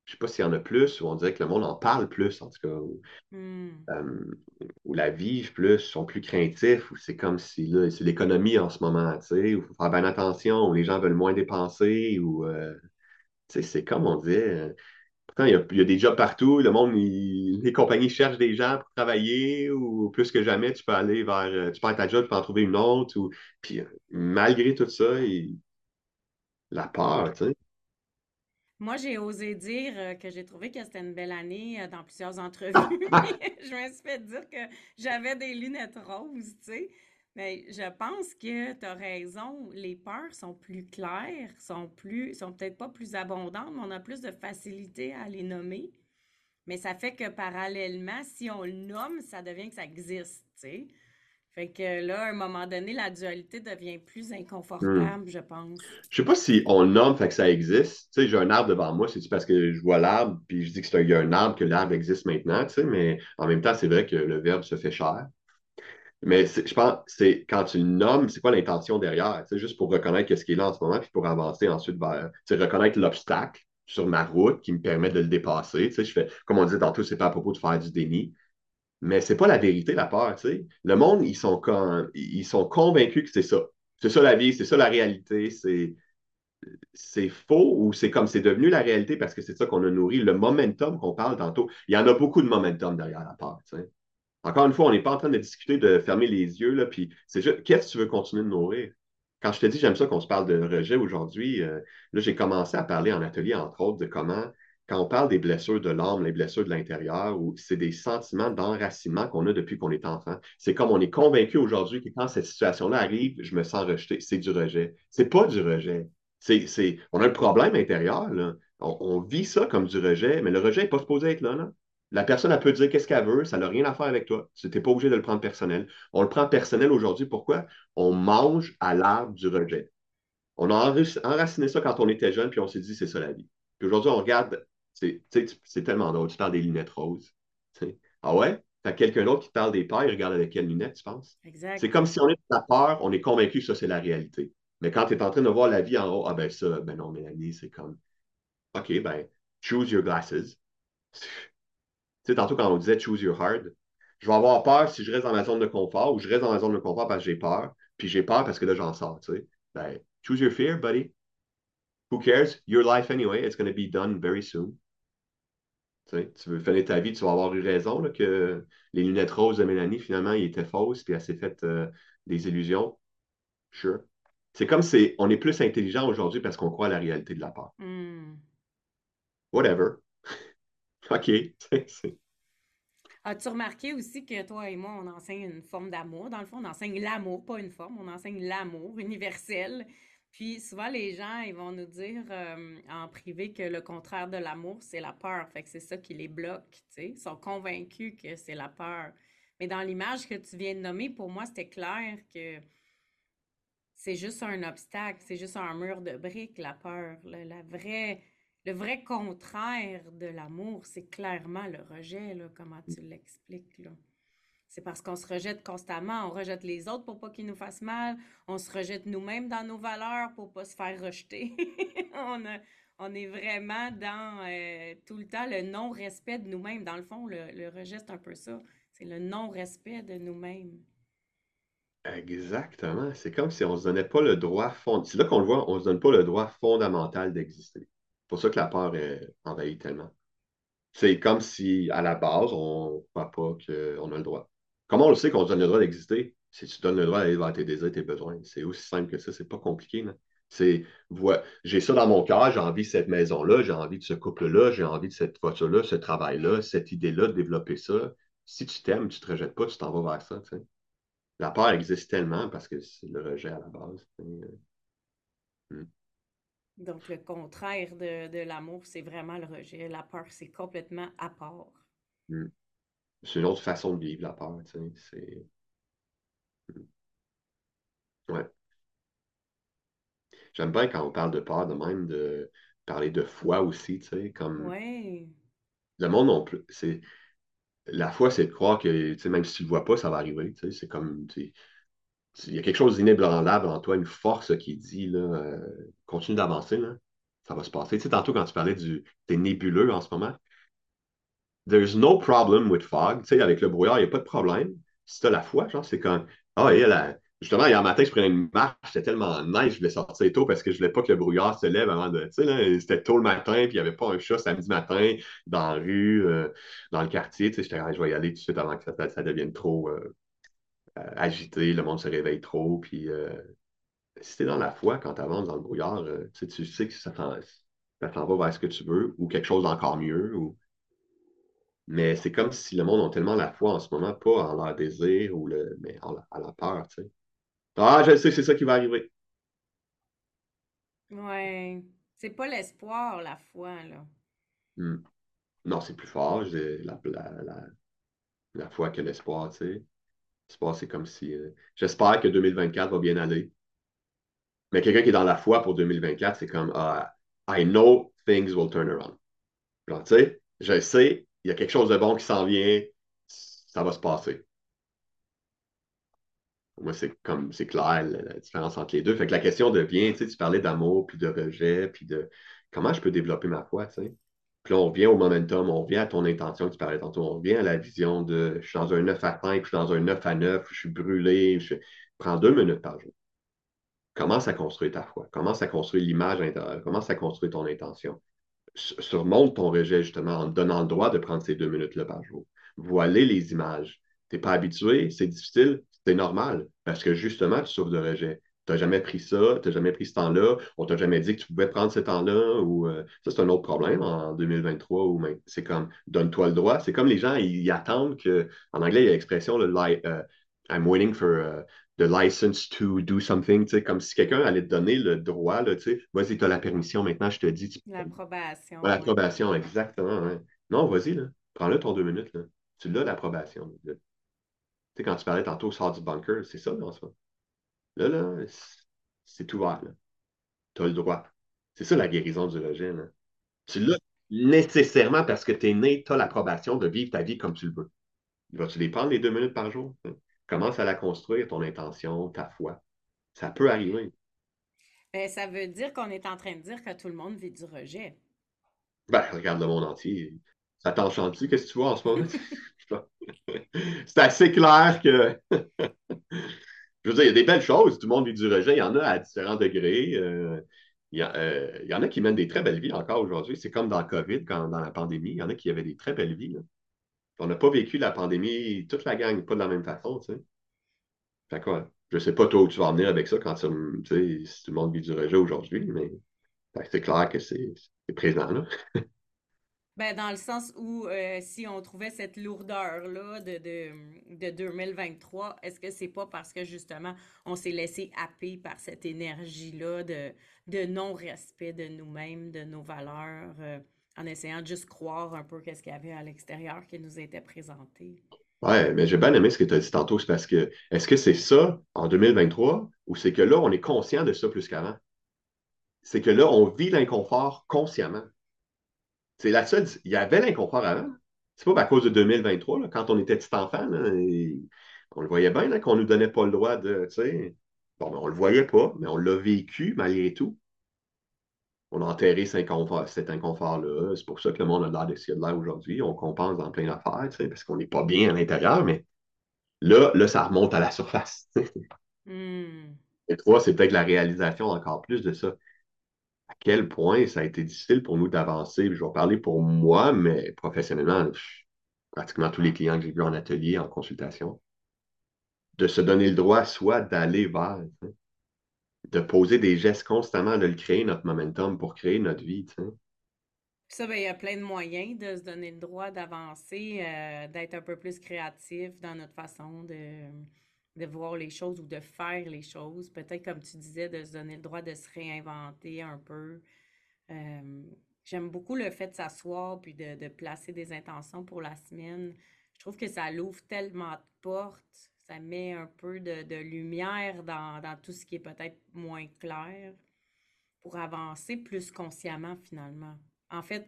Speaker 2: Je ne sais pas s'il y en a plus ou on dirait que le monde en parle plus, en tout cas. Ou,
Speaker 1: hmm.
Speaker 2: euh, la vivent plus, sont plus craintifs, ou c'est comme si là, c'est l'économie en ce moment, tu sais, il faut faire bien attention, ou les gens veulent moins dépenser, ou, tu sais, c'est comme on disait Pourtant, il y, a, il y a des jobs partout. Le monde, il- les compagnies cherchent des gens pour travailler ou plus que jamais, tu peux aller vers. euh, Tu perds ta job, tu peux en trouver une autre. Ou, puis, euh, malgré tout ça, il- la peur, tu sais.
Speaker 1: Moi, j'ai osé dire euh, que j'ai trouvé que c'était une belle année dans plusieurs entrevues. Je me suis fait dire que j'avais des lunettes roses, tu sais. Mais je pense que tu as raison. Les peurs sont plus claires, sont plus, sont peut-être pas plus abondantes, mais on a plus de facilité à les nommer. Mais ça fait que parallèlement, si on le nomme, ça devient que ça existe, tu sais. Fait que là, à un moment donné, la dualité devient plus
Speaker 2: Hmm.
Speaker 1: inconfortable, je pense.
Speaker 2: Je sais pas si on le nomme, fait que ça existe. Tu sais, j'ai un arbre devant moi, c'est-tu parce que je vois l'arbre, puis je dis que c'est un, il y a un arbre que l'arbre existe maintenant, tu sais, mais en même temps, c'est vrai que le verbe se fait cher. Mais c'est- je pense c'est quand tu le nommes, c'est quoi l'intention derrière? Sais, juste pour reconnaître ce qui est là en ce moment, puis pour avancer ensuite vers, sais, reconnaître l'obstacle sur ma route qui me permet de le dépasser. Je fais, comme on disait tantôt, c'est pas à propos de faire du déni, mais c'est pas la vérité, la peur, tu sais. Le monde, ils sont, ils sont convaincus que c'est ça. C'est ça la vie, c'est ça la réalité, c'est c'est faux ou c'est comme c'est devenu la réalité parce que c'est ça qu'on a nourri. Le momentum qu'on parle tantôt, il y en a beaucoup de momentum derrière la peur. Encore une fois, on n'est pas en train de discuter de fermer les yeux, là, puis c'est juste, qu'est-ce que tu veux continuer de nourrir? Quand je te dis, j'aime ça qu'on se parle de rejet aujourd'hui, euh, là, j'ai commencé à parler en atelier, entre autres, de comment, quand on parle des blessures de l'âme, les blessures de l'intérieur, ou c'est des sentiments d'enracinement qu'on a depuis qu'on est enfant. C'est comme on est convaincu aujourd'hui que quand cette situation-là arrive, je me sens rejeté. C'est du rejet. C'est pas du rejet. C'est, c'est, on a un problème intérieur, on vit ça comme du rejet, mais le rejet n'est pas supposé être là, là. La personne, elle peut dire qu'est-ce qu'elle veut, ça n'a rien à faire avec toi. Tu n'es pas obligé de le prendre personnel. On le prend personnel aujourd'hui. Pourquoi? On mange à l'arbre du rejet. On a enrac- enraciné ça quand on était jeune, puis on s'est dit, c'est ça la vie. Puis aujourd'hui, on regarde, c'est tellement drôle. Tu parles des lunettes roses. Ah ouais? T'as quelqu'un d'autre qui parle des peurs, il regarde avec quelles lunettes, tu penses? C'est comme si on est de la peur, on est convaincu que ça, c'est la réalité. Mais quand tu es en train de voir la vie en haut, ah ben ça, ben non, Mélanie, c'est comme, OK, ben, choose your glasses. Tu sais, tantôt, quand on disait choose your hard, je vais avoir peur si je reste dans ma zone de confort ou je reste dans ma zone de confort parce que j'ai peur, puis j'ai peur parce que là, j'en sors, tu sais. Ben, choose your fear, buddy. Who cares? Your life anyway, it's going to be done very soon. Tu sais, tu veux finir ta vie, tu vas avoir eu raison là, que les lunettes roses de Mélanie, finalement, ils étaient fausses, puis elle s'est faite euh, des illusions. Sure. C'est comme si on est plus intelligent aujourd'hui parce qu'on croit à la réalité de la peur.
Speaker 1: Hmm.
Speaker 2: Whatever. OK.
Speaker 1: As-tu remarqué aussi que toi et moi, on enseigne une forme d'amour? Dans le fond, on enseigne l'amour, pas une forme, on enseigne l'amour universel. Puis souvent, les gens, ils vont nous dire euh, en privé que le contraire de l'amour, c'est la peur. Fait que c'est ça qui les bloque, tu. Ils sont convaincus que c'est la peur. Mais dans l'image que tu viens de nommer, pour moi, c'était clair que c'est juste un obstacle, c'est juste un mur de briques, la peur. La vraie, le vrai contraire de l'amour, c'est clairement le rejet, comment tu l'expliques, là. C'est parce qu'on se rejette constamment, on rejette les autres pour pas qu'ils nous fassent mal, on se rejette nous-mêmes dans nos valeurs pour pas se faire rejeter. on, est vraiment dans euh, tout le temps le non-respect de nous-mêmes. Dans le fond, le, rejet, c'est un peu ça. C'est le non-respect de nous-mêmes.
Speaker 2: Exactement. C'est comme si on ne se donnait pas le droit fond... C'est là qu'on le voit, on se donne pas le droit fondamental d'exister. C'est pour ça que la peur envahit tellement. C'est comme si, à la base, on ne croit pas qu'on a le droit. Comment on le sait qu'on donne le droit d'exister? Si tu donnes le droit d'aller vers tes désirs, tes besoins. C'est aussi simple que ça, c'est pas compliqué. C'est, voi- j'ai ça dans mon cœur, j'ai envie de cette maison-là, j'ai envie de ce couple-là, j'ai envie de cette voiture-là, ce travail-là, cette idée-là, de développer ça. Si tu t'aimes, tu ne te rejettes pas, tu t'en vas vers ça. La peur existe tellement parce que c'est le rejet à la base. tu sais. Mm,
Speaker 1: Donc, le contraire de, de l'amour, c'est vraiment le rejet. La peur, c'est complètement à part.
Speaker 2: mm. C'est une autre façon de vivre la peur. tu sais. C'est, mm. ouais. J'aime bien quand on parle de peur de même, de parler de foi aussi, tu sais, comme
Speaker 1: Ouais.
Speaker 2: le monde non plus. C'est, la foi, c'est de croire que, tu sais, même si tu le vois pas, ça va arriver. tu sais. C'est comme, tu sais, il y a quelque chose d'inébranlable en toi, une force qui dit, là, euh, continue d'avancer, là, ça va se passer. Tu sais, tantôt, quand tu parlais du, des nébuleux en ce moment, There's no problem with fog. Tu sais, avec le brouillard, il n'y a pas de problème. Si tu as la foi, genre, c'est comme, ah, Justement, hier matin, je prenais une marche, c'était tellement nice, je voulais sortir tôt parce que je voulais pas que le brouillard se lève avant de. Tu sais, c'était tôt le matin, puis il n'y avait pas un chat samedi matin dans la rue, euh, dans le quartier. Tu sais, j'étais, je vais y aller tout de suite avant que ça, devienne trop euh, agité, le monde se réveille trop. Puis si t'es dans la foi quand tu avances dans le brouillard, tu sais, tu sais que ça t'en, va vers ce que tu veux ou quelque chose d'encore mieux. Ou... Mais c'est comme si le monde a tellement la foi en ce moment, pas en leur désir, ou le, mais en, à la peur, tu. Ah, je sais, c'est ça qui va arriver.
Speaker 1: Ouais. C'est pas l'espoir, la foi, là.
Speaker 2: Hmm. Non, c'est plus fort, la, la, la, la foi que l'espoir, tu sais. L'espoir, c'est comme si. Euh, j'espère que 2024 va bien aller. Mais quelqu'un qui est dans la foi pour 2024, c'est comme ah, I know things will turn around. tu sais, je sais, il y a quelque chose de bon qui s'en vient, ça va se passer. Moi, c'est comme c'est clair la, différence entre les deux. Fait que la question devient, tu sais, tu parlais d'amour, puis de rejet, puis de comment je peux développer ma foi, tu sais? Puis là, on revient au momentum, on revient à ton intention que tu parlais tantôt, on revient à la vision de je suis dans un 9 à 5, je suis dans un 9 à 9, je suis brûlé, je prends deux minutes par jour. Commence à construire ta foi, commence à construire l'image intérieure, commence à construire ton intention? Surmonte ton rejet justement en te donnant le droit de prendre ces deux minutes-là par jour. Voiler les images. Tu n'es pas habitué, c'est difficile, c'est normal, parce que justement, tu souffres de rejet. Tu n'as jamais pris ça, tu n'as jamais pris ce temps-là, on t'a jamais dit que tu pouvais prendre ce temps-là, ou euh, ça, c'est un autre problème en 2023, ou c'est comme donne-toi le droit. C'est comme les gens, ils, attendent que, en anglais, il y a l'expression, le uh, I'm waiting for uh, the license to do something, tu sais, comme si quelqu'un allait te donner le droit, tu vas-y, tu as la permission, maintenant, je te dis.
Speaker 1: L'approbation.
Speaker 2: L'approbation, exactement. Non, vas-y, là, prends-le ton deux minutes, là. Tu l'as, l'approbation sais, quand tu parlais tantôt, sort du bunker, c'est ça, non, ça. Là, là, c'est ouvert. Tu as le droit. C'est ça la guérison du rejet, là. Tu l'as nécessairement parce que tu es né, tu as l'approbation de vivre ta vie comme tu le veux. Vas-tu les prendre les deux minutes par jour? Commence à la construire, ton intention, ta foi. Ça peut arriver.
Speaker 1: Ben, ça veut dire qu'on est en train de dire que tout le monde vit du rejet.
Speaker 2: Ben, regarde le monde entier. Ça t'enchante-tu? Qu'est-ce que tu vois en ce moment? c'est assez clair que. Je veux dire, il y a des belles choses. Tout le monde vit du rejet. Il y en a à différents degrés. Euh, euh, il, y en a qui mènent des très belles vies encore aujourd'hui. C'est comme dans le COVID, quand, dans la pandémie. Il y en a qui avaient des très belles vies. On n'a pas vécu la pandémie, toute la gang, pas de la même façon. Tu sais. Fait quoi? Je ne sais pas toi où tu vas en venir avec ça quand tu sais, si tout le monde vit du rejet aujourd'hui, mais c'est clair que c'est présent. Là.
Speaker 1: Ben, dans le sens où euh, si on trouvait cette lourdeur-là de, de, 2023, est-ce que c'est pas parce que justement on s'est laissé happer par cette énergie-là de, de non-respect de nous-mêmes, de nos valeurs, euh, en essayant de juste croire un peu qu'est-ce qu'il y avait à l'extérieur qui nous était présenté?
Speaker 2: Ouais, mais j'ai bien aimé ce que tu as dit tantôt, c'est parce que est-ce que c'est ça en 2023 ou c'est que là, on est conscient de ça plus qu'avant? C'est que là, on vit l'inconfort consciemment. C'est la seule. Il y avait l'inconfort avant. C'est pas à cause de 2023, quand on était petit enfant, on le voyait bien qu'on ne nous donnait pas le droit de. Bon, ben, on le voyait pas, mais on l'a vécu malgré tout. On a enterré cet inconfort-là. C'est pour ça que le monde a l'air de ce l'air aujourd'hui. On compense dans plein d'affaires, parce qu'on n'est pas bien à l'intérieur, mais là, là, ça remonte à la surface. Hmm. Et trois, c'est peut-être la réalisation encore plus de ça quel point ça a été difficile pour nous d'avancer. Je vais parler pour moi, mais professionnellement, pratiquement tous les clients que j'ai vus en atelier, en consultation, de se donner le droit soit d'aller vers, de poser des gestes constamment, de le créer, notre momentum, pour créer notre vie.
Speaker 1: Ça, ben, il y a plein de moyens de se donner le droit d'avancer, euh, d'être un peu plus créatif dans notre façon de, de voir les choses ou de faire les choses. Peut-être, comme tu disais, de se donner le droit de se réinventer un peu. J'aime beaucoup le fait de s'asseoir puis de, placer des intentions pour la semaine. Je trouve que ça l'ouvre tellement de portes. Ça met un peu de, lumière dans, dans, tout ce qui est peut-être moins clair pour avancer plus consciemment finalement. En fait,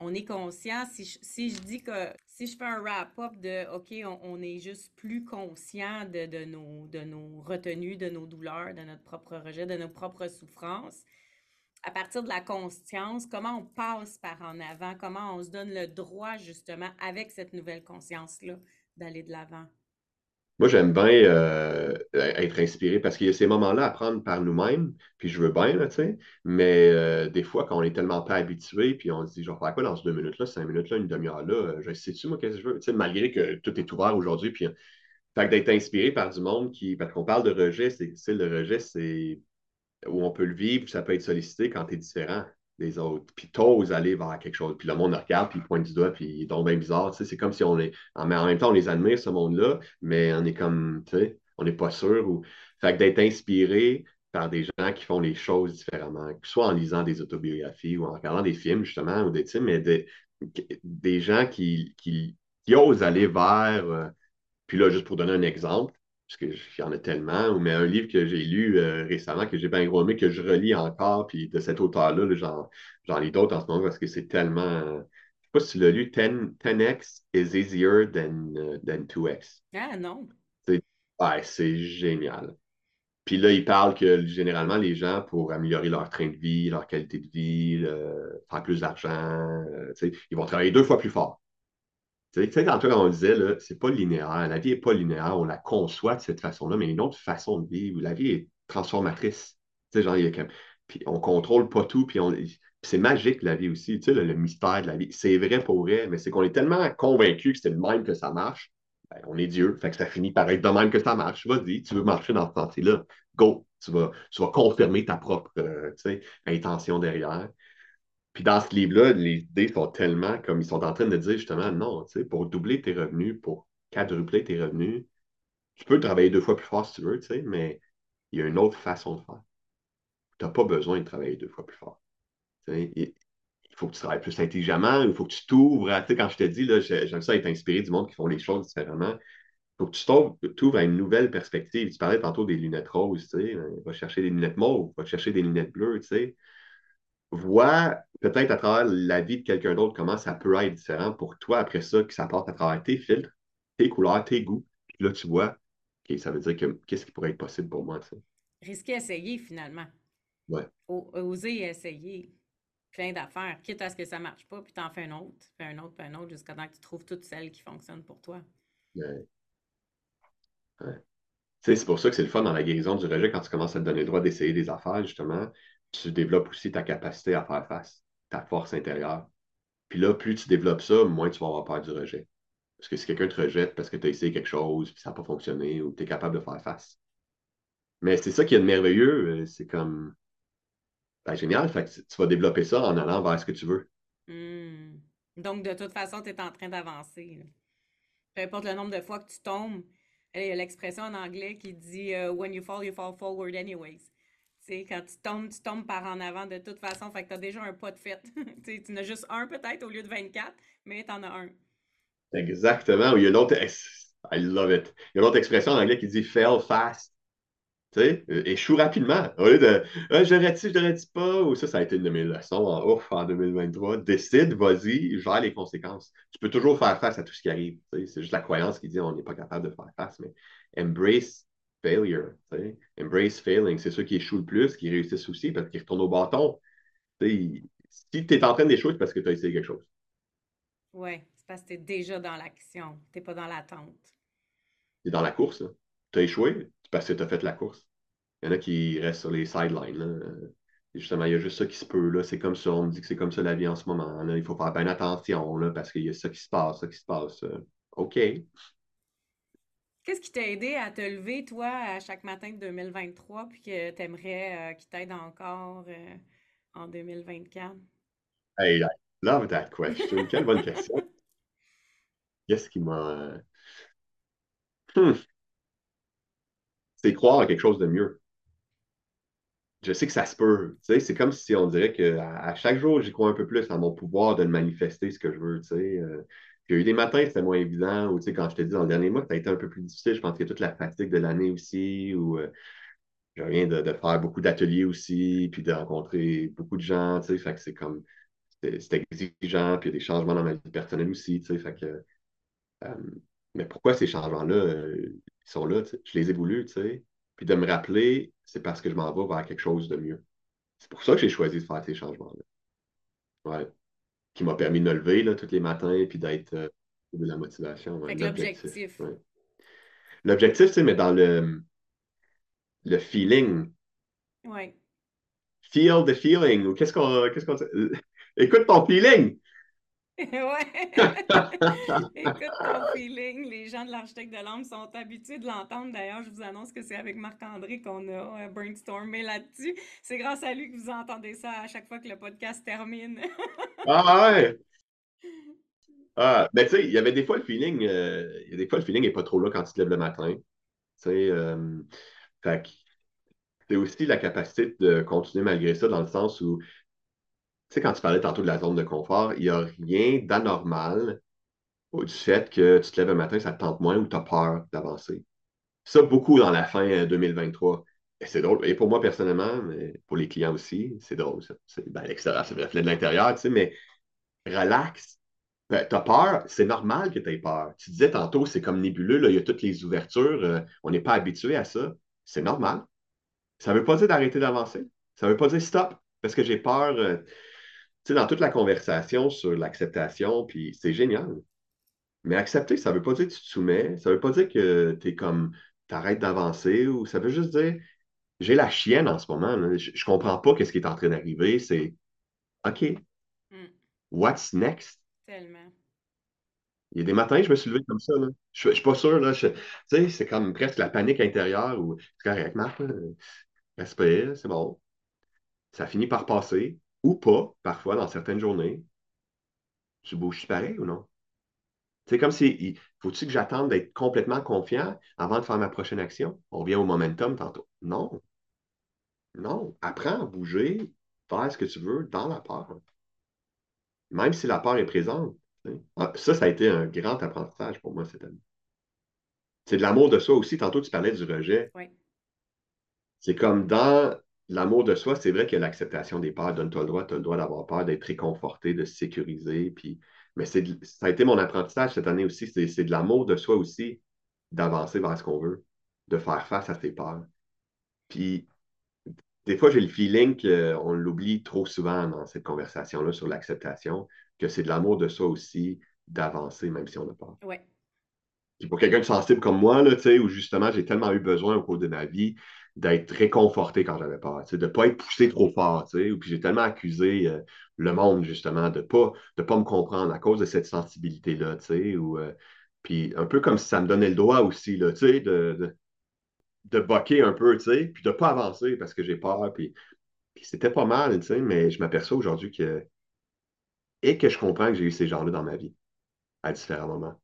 Speaker 1: on est conscient, si je, dis que si je fais un wrap-up de OK, on, est juste plus conscient de, de, nos, de nos retenues, de nos douleurs, de notre propre rejet, de nos propres souffrances, à partir de la conscience, comment on passe par en avant, comment on se donne le droit justement avec cette nouvelle conscience-là d'aller de l'avant?
Speaker 2: Moi, j'aime bien euh, être inspiré parce qu'il y a ces moments-là à prendre par nous-mêmes, puis je veux bien, tu sais, mais euh, des fois, quand on est tellement pas habitué, puis on se dit, je vais faire quoi dans ces deux minutes-là, cinq minutes-là, une demi-heure-là, euh, je sais-tu, moi, qu'est-ce que je veux, tu sais, malgré que tout est ouvert aujourd'hui, puis fait d'être inspiré par du monde qui, parce qu'on parle de rejet, c'est le rejet, c'est où on peut le vivre, ça peut être sollicité quand tu es différent des autres. Puis t'oses aller vers quelque chose. Puis le monde regarde, puis il pointe du doigt, puis il donc bien bizarre. Tu sais, c'est comme si on est. En, même temps, on les admire, ce monde-là, mais on est comme, tu sais, on n'est pas sûr. Ou... Fait que d'être inspiré par des gens qui font les choses différemment, soit en lisant des autobiographies ou en regardant des films, justement, ou des, mais des, des gens qui, qui, osent aller vers. Euh, puis là, juste pour donner un exemple, parce qu'il y en a tellement, mais un livre que j'ai lu euh, récemment, que j'ai bien gros aimé, que je relis encore, puis de cet auteur-là, j'en lis d'autres en ce moment parce que c'est tellement. je ne sais pas si tu l'as lu, 10, x is easier than, uh, than 2x.
Speaker 1: Ah non.
Speaker 2: C'est génial. Puis là, il parle que généralement, les gens, pour améliorer leur train de vie, leur qualité de vie, faire plus d'argent, euh, ils vont travailler deux fois plus fort. Tu sais, tantôt, on disait, là, c'est pas linéaire. La vie n'est pas linéaire. On la conçoit de cette façon-là, mais il y a une autre façon de vivre. La vie est transformatrice. Tu sais, genre, il y a comme... Puis on contrôle pas tout, puis c'est magique, la vie aussi. Tu sais, le, mystère de la vie. C'est vrai pour vrai, mais c'est qu'on est tellement convaincu que c'est le même que ça marche. Ben, on est Dieu. Fait que ça finit par être de même que ça marche. Vas-y, tu veux marcher dans ce sens-là. Go. Tu vas, tu vas confirmer ta propre euh, intention derrière. Puis dans ce livre-là, les idées sont tellement comme ils sont en train de dire justement non, tu sais, pour doubler tes revenus, pour quadrupler tes revenus, tu peux travailler deux fois plus fort si tu veux, tu sais, mais il y a une autre façon de faire. Tu n'as pas besoin de travailler deux fois plus fort. il faut que tu travailles plus intelligemment, il faut que tu t'ouvres. Tu sais, quand je te dis, là, j'aime ça être inspiré du monde qui font les choses différemment. Il faut que tu t'ouvres à une nouvelle perspective. Tu parlais tantôt des lunettes roses, tu sais. Va chercher des lunettes mauves, va chercher des lunettes bleues, tu sais vois peut-être à travers la vie de quelqu'un d'autre comment ça peut être différent pour toi après ça, que ça parte à travers tes filtres, tes couleurs, tes goûts. Puis là, tu vois, OK, ça veut dire que qu'est-ce qui pourrait être possible pour moi, ça?
Speaker 1: Risquer essayer finalement.
Speaker 2: Ouais.
Speaker 1: oser essayer plein d'affaires, quitte à ce que ça ne marche pas, puis tu en fais un autre, fais un autre, puis un autre, jusqu'à temps que tu trouves toutes celles qui fonctionnent pour toi.
Speaker 2: Ouais. ouais. C'est pour ça que c'est le fun dans la guérison du rejet quand tu commences à te donner le droit d'essayer des affaires, justement tu développes aussi ta capacité à faire face, ta force intérieure. Puis là, plus tu développes ça, moins tu vas avoir peur du rejet. Parce que si quelqu'un te rejette parce que tu as essayé quelque chose, puis ça n'a pas fonctionné, ou tu es capable de faire face. Mais c'est ça qui est merveilleux, euh, c'est comme ben, génial, fait que tu vas développer ça en allant vers ce que tu veux.
Speaker 1: Hmm. Donc, de toute façon, tu es en train d'avancer. Peu importe le nombre de fois que tu tombes, il y a l'expression en anglais qui dit euh, When you fall, you fall forward anyways quand tu tombes, tu tombes par en avant de toute façon. Fait que tu as déjà un pas de fait. tu n'as juste un peut-être au lieu de 24, mais tu en as un.
Speaker 2: Exactement. Il y a une autre. I love it. Il y a une autre expression en anglais qui dit fail fast. Tu sais, euh, échoue rapidement. Au lieu de ah, j'aurais-tu, j'aurais-tu pas, ou ça, ça a été une de mes leçons en ouf en 2023. Décide, vas-y, gère les conséquences. Tu peux toujours faire face à tout ce qui arrive. C'est juste la croyance qui dit on n'est pas capable de faire face, mais embrace failure. Embrace failing. C'est ceux qui échouent le plus, qui réussissent aussi parce qu'ils retournent au bâton. si tu es en train d'échouer, c'est parce que tu as essayé quelque chose.
Speaker 1: Oui, c'est parce que tu es déjà dans l'action. Tu n'es pas dans l'attente.
Speaker 2: Tu es dans la course. Tu as échoué, parce que tu as fait la course. Il y en a qui restent sur les sidelines. Justement, il y a juste ça qui se peut. Là. C'est comme ça, on me dit que c'est comme ça la vie en ce moment. Là. Il faut faire bien attention là, parce qu'il y a ça qui se passe, ça qui se passe. OK.
Speaker 1: Qu'est-ce qui t'a aidé à te lever, toi, à chaque matin de 2023, puis que tu aimerais euh, qu'il t'aide encore euh, en 2024? Hey, I
Speaker 2: love that question. Quelle bonne question. Qu'est-ce qui m'a. Hmm. C'est croire à quelque chose de mieux. Je sais que ça se peut. C'est comme si on dirait qu'à à chaque jour, j'y crois un peu plus à mon pouvoir de manifester ce que je veux. sais. Euh, il y a eu des matins, c'était moins évident, ou tu sais, quand je te dis dans le dernier mois, ça a été un peu plus difficile. Je pense qu'il y a toute la fatigue de l'année aussi, ou euh, je viens de, faire beaucoup d'ateliers aussi, puis de rencontrer beaucoup de gens, tu sais, fait que c'est comme, c'est exigeant, puis il y a des changements dans ma vie personnelle aussi, tu sais, fait que, euh, mais pourquoi ces changements-là, euh, ils sont là, tu sais, je les ai voulus, tu sais, puis de me rappeler, c'est parce que je m'en vais vers quelque chose de mieux. C'est pour ça que j'ai choisi de faire ces changements-là. Ouais qui m'a permis de me lever là, tous les matins et puis d'être euh, de la motivation.
Speaker 1: Avec l'objectif.
Speaker 2: L'objectif, c'est, mais dans le, le feeling.
Speaker 1: Oui.
Speaker 2: Feel the feeling. Ou qu'est-ce qu'on qu'est-ce qu'on Écoute ton feeling.
Speaker 1: ouais. Écoute ton feeling. Les gens de l'architecte de l'âme sont habitués de l'entendre. D'ailleurs, je vous annonce que c'est avec Marc-André qu'on a euh, brainstormé là-dessus. C'est grâce à lui que vous entendez ça à chaque fois que le podcast termine.
Speaker 2: ah ouais. Ah, ben tu sais, il y avait des fois le feeling, euh, il y a des fois le feeling n'est pas trop là quand tu te lèves le matin. Tu sais, euh, fait c'est aussi la capacité de continuer malgré ça, dans le sens où, quand tu parlais tantôt de la zone de confort, il n'y a rien d'anormal du fait que tu te lèves le matin, ça te tente moins ou tu as peur d'avancer. Ça, beaucoup dans la fin 2023. Euh, c'est drôle. Et pour moi, personnellement, mais pour les clients aussi, c'est drôle. C'est, ben, reflet de l'intérieur, tu sais, mais relax, ben, tu as peur, c'est normal que tu aies peur. Tu disais tantôt, c'est comme nébuleux, là, il y a toutes les ouvertures, euh, on n'est pas habitué à ça. C'est normal. Ça ne veut pas dire d'arrêter d'avancer. Ça ne veut pas dire stop, parce que j'ai peur. Euh, sais, dans toute la conversation sur l'acceptation, puis c'est génial. Mais accepter, ça ne veut pas dire que tu te soumets, ça ne veut pas dire que tu es comme, tu arrêtes d'avancer, ou ça veut juste dire, j'ai la chienne en ce moment, je ne comprends pas ce qui est en train d'arriver, c'est, OK, hmm. what's next?
Speaker 1: Tellement.
Speaker 2: Il y a des matins, je me suis levé comme ça. Je ne suis pas sûr. Là, tu sais, c'est comme presque la panique intérieure ou c'est correct, Marc, respire, c'est bon. Ça finit par passer ou pas, parfois, dans certaines journées. Tu bouges pareil ou non? C'est comme si, faut-il que j'attende d'être complètement confiant avant de faire ma prochaine action? On revient au momentum tantôt. Non. Non. Apprends à bouger, faire ce que tu veux dans la peur même si la peur est présente. Ah, ça, ça a été un grand apprentissage pour moi cette année. C'est de l'amour de soi aussi. Tantôt, tu parlais du rejet.
Speaker 1: Oui.
Speaker 2: C'est comme dans l'amour de soi, c'est vrai a l'acceptation des peurs. Donne-toi le droit, tu as le droit d'avoir peur, d'être réconforté, de se sécuriser. Puis... Mais ça a été mon apprentissage cette année aussi. C'est de l'amour de soi aussi, d'avancer vers ce qu'on veut, de faire face à ses peurs. Puis des fois, j'ai le feeling qu'on l'oublie trop souvent dans cette conversation-là sur l'acceptation, que c'est de l'amour de soi aussi d'avancer, même si on n'a pas.
Speaker 1: Oui.
Speaker 2: pour quelqu'un de sensible comme moi, là, où justement j'ai tellement eu besoin au cours de ma vie d'être réconforté quand j'avais peur, de ne pas être poussé trop fort. Puis j'ai tellement accusé euh, le monde, justement, de ne pas, me comprendre à cause de cette sensibilité-là. Ou, euh, puis un peu comme si ça me donnait le droit aussi de, de, boquer un peu, puis de ne pas avancer parce que j'ai peur. Puis, c'était pas mal, mais je m'aperçois aujourd'hui que. Et que je comprends que j'ai eu ces gens-là dans ma vie à différents moments.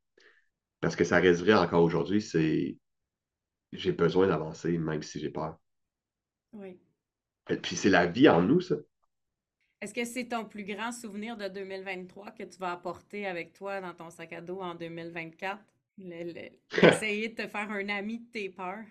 Speaker 2: Parce que ça resterait encore aujourd'hui, c'est. J'ai besoin d'avancer, même si j'ai peur.
Speaker 1: Oui.
Speaker 2: Et puis c'est la vie en nous, ça.
Speaker 1: Est-ce que c'est ton plus grand souvenir de 2023 que tu vas apporter avec toi dans ton sac à dos en 2024? essayer de te faire un ami de tes peurs?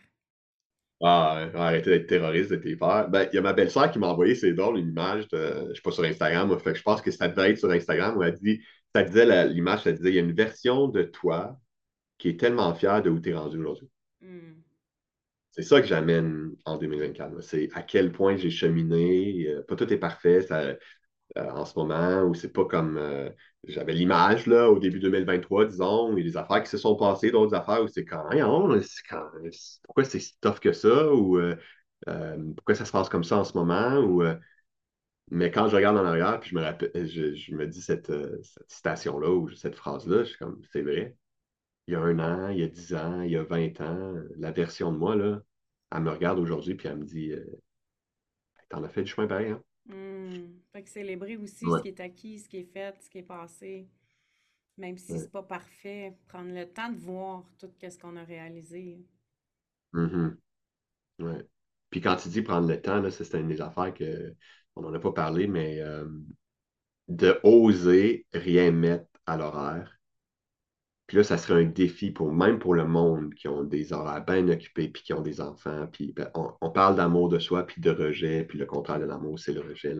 Speaker 2: Ah, arrêtez d'être terroriste, de tes peurs. Ben, il y a ma belle-sœur qui m'a envoyé, c'est drôle, une image de. Je ne suis pas sur Instagram, fait que je pense que ça devait être sur Instagram où elle dit. Ça disait l'image, ça disait il y a une version de toi qui est tellement fière de où tu es rendu aujourd'hui. Hmm. C'est ça que j'amène en 2024. C'est à quel point j'ai cheminé. Euh, pas tout est parfait. Euh, en ce moment, où c'est pas comme euh, j'avais l'image au début 2023, disons, a des affaires qui se sont passées, d'autres affaires où c'est quand, pourquoi c'est si tough que ça, ou pourquoi ça se passe comme ça en ce moment, ou mais quand je regarde en arrière, puis je me rappelle, je, me dis cette, citation-là ou cette phrase-là, je suis comme, c'est vrai. Il y a un an, il y a dix ans, il y a 20 ans, la version de moi, là, elle me regarde aujourd'hui, puis elle me dit T'en as fait du chemin pareil, hein?
Speaker 1: Mmh. Fait que célébrer aussi ce qui est acquis, ce qui est fait, ce qui est passé. Même si c'est pas parfait, prendre le temps de voir tout ce qu'on a réalisé.
Speaker 2: Mm-hmm. Ouais. Puis quand tu dis prendre le temps, c'est une des affaires que on n'en a pas parlé, mais euh, de oser rien mettre à l'horaire. Puis là, ça serait un défi pour même pour le monde qui ont des horaires bien occupés, puis qui ont des enfants. Puis ben, on, parle d'amour de soi, puis de rejet, puis le contraire de l'amour, c'est le rejet.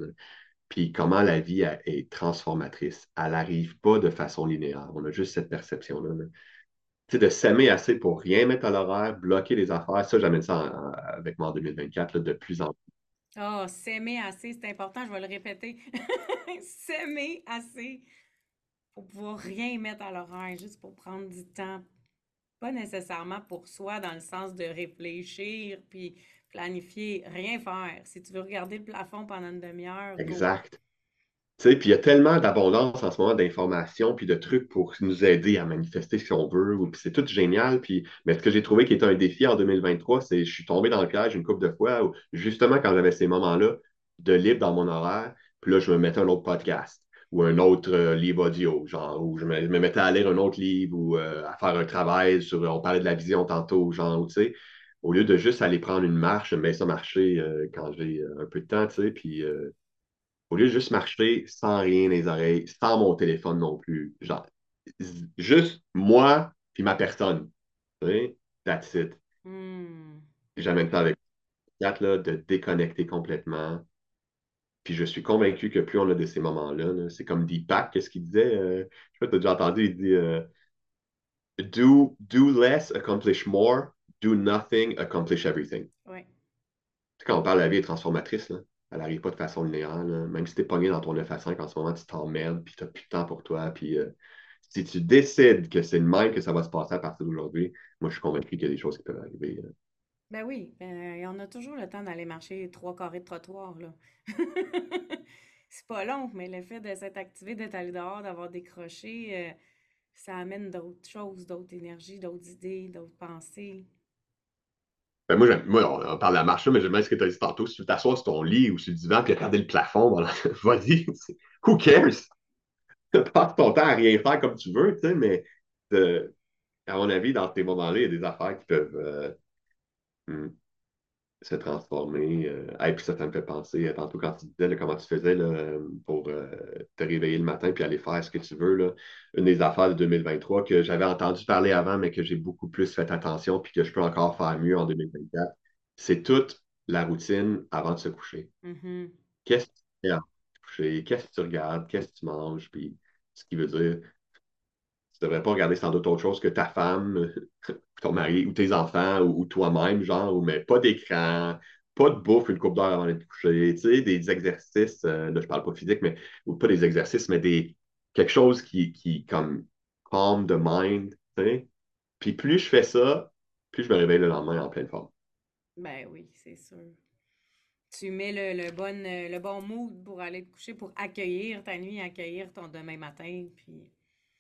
Speaker 2: Puis comment la vie est transformatrice. Elle n'arrive pas de façon linéaire. On a juste cette perception-là. Tu sais, de s'aimer assez pour rien mettre à l'horaire, bloquer les affaires, ça, j'amène ça avec moi en 2024 de plus en plus.
Speaker 1: Oh, s'aimer assez, c'est important, je vais le répéter. s'aimer assez pour pouvoir rien mettre à l'horaire, juste pour prendre du temps pas nécessairement pour soi dans le sens de réfléchir puis planifier, rien faire. Si tu veux regarder le plafond pendant une demi-heure.
Speaker 2: Exact. Tu sais, puis il y a tellement d'abondance en ce moment d'informations puis de trucs pour nous aider à manifester ce qu'on veut. Puis c'est tout génial. Puis, mais ce que j'ai trouvé qui était un défi en 2023, c'est je suis tombé dans le piège une couple de fois justement, quand j'avais ces moments-là de libre dans mon horaire, puis là, je me mettais un autre podcast ou un autre euh, livre audio, genre, où je me, mettais à lire un autre livre ou euh, à faire un travail sur, on parlait de la vision tantôt, genre, tu sais, au lieu de juste aller prendre une marche, mets ça marcher euh, quand j'ai un peu de temps, tu sais, puis au lieu de juste marcher sans rien les oreilles, sans mon téléphone non plus, genre, juste moi puis ma personne, tu sais, that's it. Mm. Le temps avec là, de déconnecter complètement, puis je suis convaincu que plus on a de ces moments-là, c'est comme Deepak, qu'est-ce qu'il disait? Euh, je sais pas, tu as déjà entendu, il dit euh, do, do less, accomplish more, do nothing, accomplish everything.
Speaker 1: Oui.
Speaker 2: quand on parle de la vie est transformatrice, là, elle n'arrive pas de façon linéaire. Même si tu es pogné dans ton 9 à 5 en ce moment, tu t'emmerdes, puis tu n'as plus de temps pour toi. Puis euh, si tu décides que c'est le même que ça va se passer à partir d'aujourd'hui, moi, je suis convaincu qu'il y a des choses qui peuvent arriver.
Speaker 1: Ben oui, ben, on a toujours le temps d'aller marcher trois carrés de trottoir, là. c'est pas long, mais le fait de s'être activé, d'être allé dehors, d'avoir décroché, euh, ça amène d'autres choses, d'autres énergies, d'autres idées, d'autres pensées.
Speaker 2: Ben moi, moi, on, parle de la marche, mais j'aime bien ce que tu as dit tantôt. Si tu t'assois sur ton lit ou sur le divan puis regarder le plafond, vas-y, who cares? Passe ton temps à rien faire comme tu veux, tu sais, mais euh, à mon avis, dans ces moments-là, il y a des affaires qui peuvent. Euh, Hmm. se transformer. et euh, puis ça, ça me fait penser, euh, tantôt quand tu disais comment tu faisais pour euh, te réveiller le matin puis aller faire ce que tu veux. Là. Une des affaires de 2023 que j'avais entendu parler avant, mais que j'ai beaucoup plus fait attention puis que je peux encore faire mieux en 2024, c'est toute la routine avant de se coucher.
Speaker 1: Mm-hmm.
Speaker 2: Qu'est-ce que tu fais avant de te coucher? Qu'est-ce que tu regardes? Qu'est-ce que tu manges? Puis ce qui veut dire, tu devrais pas regarder sans doute autre chose que ta femme, ton mari ou tes enfants ou, toi-même, genre, mais pas d'écran, pas de bouffe une coupe d'heure avant de te coucher, tu sais, des exercices, euh, là, je parle pas physique, mais, pas des exercices, mais des, quelque chose qui, qui comme, calm the mind, tu sais. Puis plus je fais ça, plus je me réveille le lendemain en pleine forme.
Speaker 1: Ben oui, c'est sûr. Tu mets le, le, bon, le bon mood pour aller te coucher, pour accueillir ta nuit, accueillir ton demain matin, puis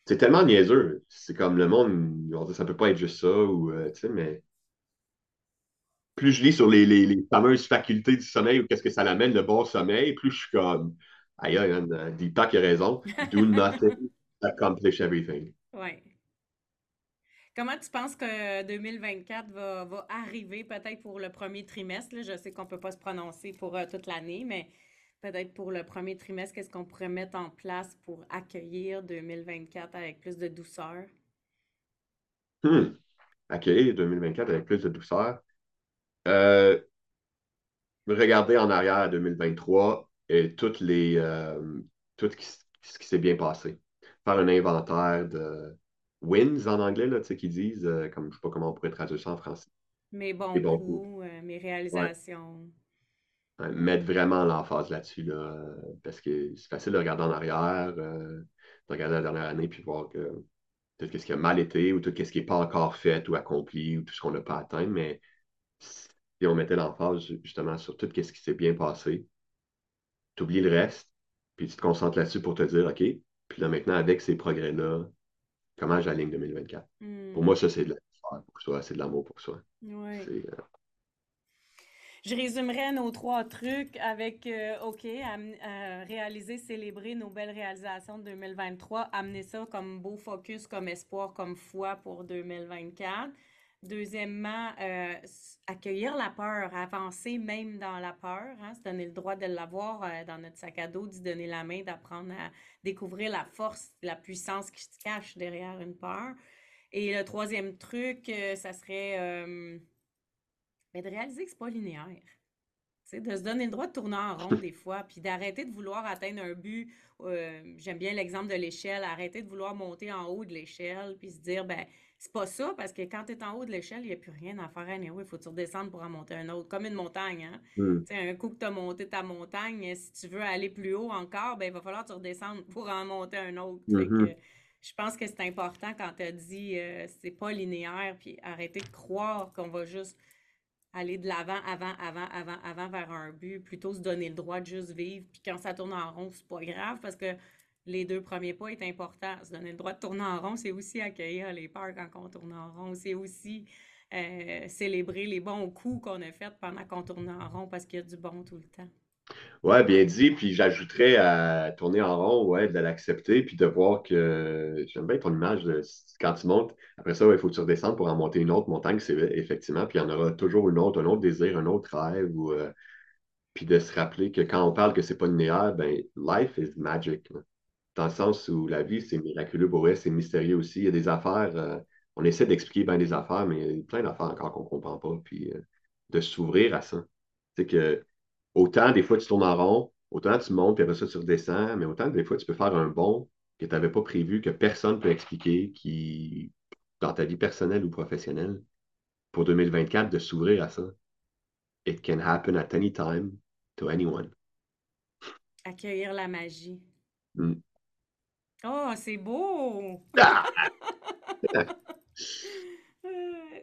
Speaker 2: c'est tellement niaiseux. C'est comme le monde, on dit, ça peut pas être juste ça, ou, euh, tu sais, mais plus je lis sur les, les, fameuses facultés du sommeil ou qu'est-ce que ça l'amène, le bon sommeil, plus je suis comme, aïe, aïe, aïe Deepak a raison. Do nothing, accomplish everything.
Speaker 1: Oui. Comment tu penses que 2024 va, va arriver, peut-être pour le premier trimestre? Je sais qu'on ne peut pas se prononcer pour euh, toute l'année, mais peut-être pour le premier trimestre, qu'est-ce qu'on pourrait mettre en place pour accueillir 2024 avec plus de douceur?
Speaker 2: Hmm. Accueillir 2024 avec plus de douceur. Euh, regarder en arrière à 2023 et toutes les, euh, tout ce qui, s'est bien passé. Faire un inventaire de wins en anglais, là, qui disent, euh, comme je ne sais pas comment on pourrait traduire ça en français.
Speaker 1: Mes bons, coups, mes réalisations
Speaker 2: mettre vraiment l'emphase là-dessus, là, parce que c'est facile de regarder en arrière, euh, de regarder la dernière année, puis voir que tout ce qui a mal été, ou tout ce qui n'est pas encore fait ou accompli, ou tout ce qu'on n'a pas atteint, mais si on mettait l'emphase justement sur tout ce qui s'est bien passé, tu oublies le reste, puis tu te concentres là-dessus pour te dire, OK, puis là maintenant, avec ces progrès-là, comment j'aligne 2024? Pour moi, ça, c'est de la pour soi, c'est de l'amour pour soi.
Speaker 1: Ouais. Euh, je résumerai nos trois trucs avec, euh, OK, euh, réaliser, célébrer nos belles réalisations de 2023, amener ça comme beau focus, comme espoir, comme foi pour 2024. Deuxièmement, euh, accueillir la peur, avancer même dans la peur, hein, se donner le droit de l'avoir dans notre sac à dos, d'y donner la main, d'apprendre à découvrir la force, la puissance qui se cache derrière une peur. Et le troisième truc, ça serait mais de réaliser que c'est pas linéaire. de se donner le droit de tourner en rond des fois, puis d'arrêter de vouloir atteindre un but. Euh, j'aime bien l'exemple de l'échelle, arrêter de vouloir monter en haut de l'échelle, puis se dire, ben, c'est pas ça, parce que quand tu es en haut de l'échelle, il n'y a plus rien à faire à Il faut que tu redescendre pour en monter un autre, comme une montagne. Hein? Hmm. Un coup que tu as monté ta montagne, si tu veux aller plus haut encore, ben, il va falloir que tu redescendes pour en monter un autre. Mm-hmm. je pense que c'est important quand tu as dit euh, c'est pas linéaire, puis arrêter de croire qu'on va juste aller de l'avant, avant, avant, avant, avant vers un but, plutôt se donner le droit de juste vivre. Puis quand ça tourne en rond, c'est pas grave parce que les deux premiers pas est important. Se donner le droit de tourner en rond, c'est aussi accueillir les peurs quand on tourne en rond. C'est aussi euh, célébrer les bons coups qu'on a faits pendant qu'on tourne en rond parce qu'il y a du bon tout le temps.
Speaker 2: Ouais, bien dit. Puis j'ajouterais à tourner en rond, ouais, de l'accepter, puis de voir que j'aime bien ton image quand tu montes. Après ça, il faut que tu redescendes pour en monter une autre montagne, c'est effectivement. Puis il y en aura toujours une autre, un autre désir, un autre rêve. Ou, euh, puis de se rappeler que quand on parle que c'est pas linéaire, ben, life is magic. Dans le sens où la vie, c'est miraculeux pour elle, c'est mystérieux aussi. Il y a des affaires, euh, on essaie d'expliquer bien des affaires, mais il y a plein d'affaires encore qu'on comprend pas. Puis euh, de s'ouvrir à ça. C'est que autant des fois tu tournes en rond, autant tu montes, puis après ça tu redescends, mais autant des fois tu peux faire un bond que tu n'avais pas prévu, que personne ne peut expliquer, qui, dans ta vie personnelle ou professionnelle, pour 2024, de s'ouvrir à ça. It can happen at any time to anyone.
Speaker 1: Accueillir la magie.
Speaker 2: Mm.
Speaker 1: Oh, c'est beau!
Speaker 2: Ah!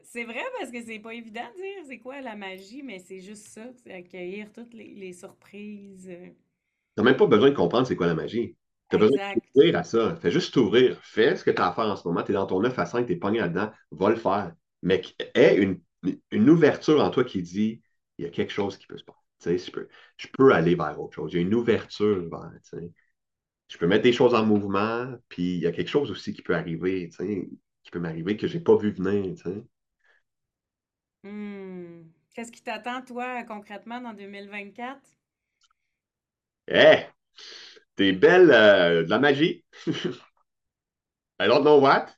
Speaker 1: C'est vrai parce que c'est pas évident de dire c'est quoi la magie, mais c'est juste ça, c'est accueillir toutes les, surprises.
Speaker 2: T'as même pas besoin de comprendre c'est quoi la magie. T'as besoin de t'ouvrir à ça. Fais juste t'ouvrir. Fais ce que tu as à faire en ce moment. Tu es dans ton 9 à 5, tu es pogné là-dedans. Va le faire. Mais aie une, une, ouverture en toi qui dit il y a quelque chose qui peut se passer. Je peux, je peux aller vers autre chose. Il y a une ouverture vers. Je peux mettre des choses en mouvement, puis il y a quelque chose aussi qui peut arriver, qui peut m'arriver que je n'ai pas vu venir.
Speaker 1: Hmm. Qu'est-ce qui t'attend, toi, concrètement, dans 2024?
Speaker 2: Eh! T'es belle, euh, de la magie. I don't know what.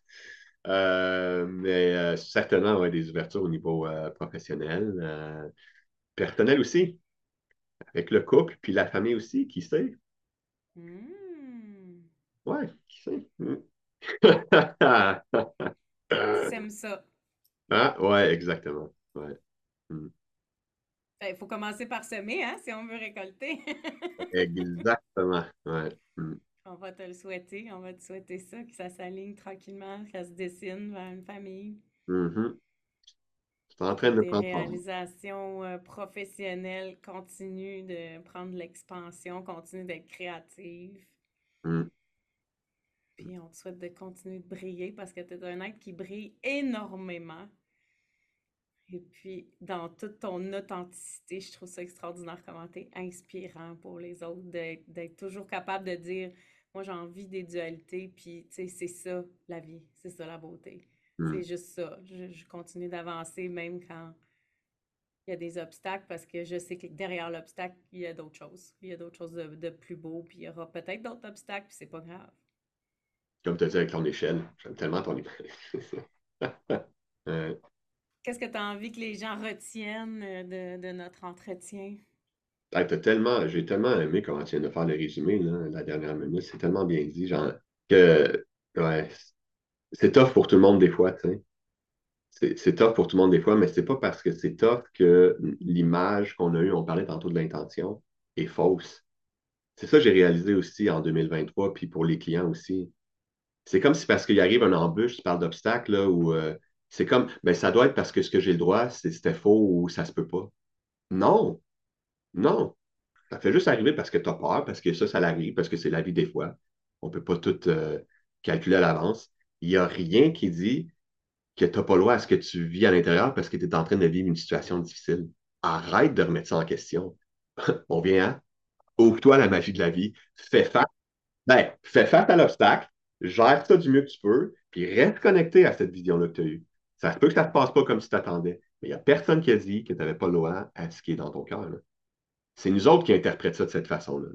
Speaker 2: Euh, mais euh, certainement, des ouvertures au niveau professionnel. personnel aussi. Avec le couple, puis la famille aussi, qui sait?
Speaker 1: Hmm.
Speaker 2: Ouais, qui sait? Hmm.
Speaker 1: T'aimes ça.
Speaker 2: Ah, ouais, exactement. Ouais.
Speaker 1: Hmm. Ben, il faut commencer par semer, hein, si on veut récolter.
Speaker 2: exactement. Ouais. Hmm.
Speaker 1: On va te le souhaiter. On va te souhaiter ça, que ça s'aligne tranquillement, que ça se dessine vers une famille.
Speaker 2: Mm C'est en train de prendre
Speaker 1: réalisations euh, professionnelles continuent de prendre l'expansion, continuent d'être créatives.
Speaker 2: Hmm.
Speaker 1: Puis on te souhaite de continuer de briller parce que tu es un être qui brille énormément. Et puis, dans toute ton authenticité, je trouve ça extraordinaire comment tu es inspirant pour les autres, d'être toujours capable de dire Moi, j'ai envie des dualités, puis tu sais, c'est ça la vie, c'est ça la beauté. Hmm. C'est juste ça. Je, continue d'avancer même quand il y a des obstacles parce que je sais que derrière l'obstacle, il y a d'autres choses. Il y a d'autres choses de, de, plus beau, puis il y aura peut-être d'autres obstacles, puis c'est pas grave.
Speaker 2: Comme tu as dit avec ton échelle, j'aime tellement ton échelle.
Speaker 1: Qu'est-ce que tu as envie que les gens retiennent euh, de, notre entretien?
Speaker 2: tellement, j'ai tellement aimé comment tu viens de faire le résumé, la dernière minute. C'est tellement bien dit, genre, que ouais, c'est tough pour tout le monde des fois, tu sais. C'est tough pour tout le monde des fois, mais c'est pas parce que c'est tough que l'image qu'on a eue, on parlait tantôt de l'intention, est fausse. C'est ça que j'ai réalisé aussi en 2023, puis pour les clients aussi. C'est comme si parce qu'il arrive un embûche, tu parles d'obstacles, là, où euh, c'est comme, ben, ça doit être parce que ce que j'ai le droit, c'était faux ou ça se peut pas. Non, non. Ça fait juste arriver parce que tu as peur, parce que ça, ça arrive, parce que c'est la vie des fois. On ne peut pas tout euh, calculer à l'avance. Il n'y a rien qui dit que tu n'as pas le droit à ce que tu vis à l'intérieur parce que tu es en train de vivre une situation difficile. Arrête de remettre ça en question. On vient à ouvre-toi la magie de la vie. Fais face. Ben, fais face à l'obstacle, gère ça du mieux que tu peux, puis reste connecté à cette vision-là que tu as eue. Ça se peut que ça ne se passe pas comme tu t'attendais, mais il n'y a personne qui a dit que tu n'avais pas le droit à ce qui est dans ton cœur. C'est nous autres qui interprétons ça de cette façon-là.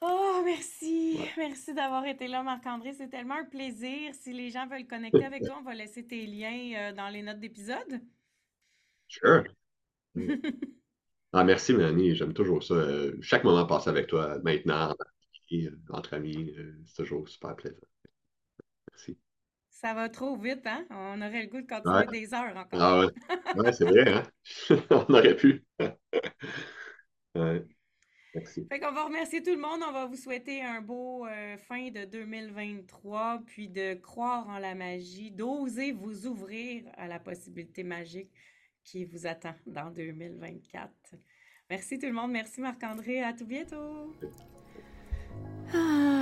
Speaker 1: Oh, merci. Merci d'avoir été là, Marc-André. C'est tellement un plaisir. Si les gens veulent connecter avec toi, on va laisser tes liens euh, dans les notes d'épisode.
Speaker 2: Sure. ah, merci, Mélanie. J'aime toujours ça. Euh, chaque moment passé avec toi, maintenant, entre amis, euh, c'est toujours super plaisant. Merci.
Speaker 1: Ça va trop vite, hein? On aurait le goût de continuer des heures encore.
Speaker 2: Ah ouais, ouais c'est vrai, hein? On aurait pu. ouais. Merci.
Speaker 1: Fait qu'on va remercier tout le monde. On va vous souhaiter un beau euh, fin de 2023, puis de croire en la magie, d'oser vous ouvrir à la possibilité magique qui vous attend dans 2024. Merci tout le monde. Merci Marc-André. À tout bientôt. Ah,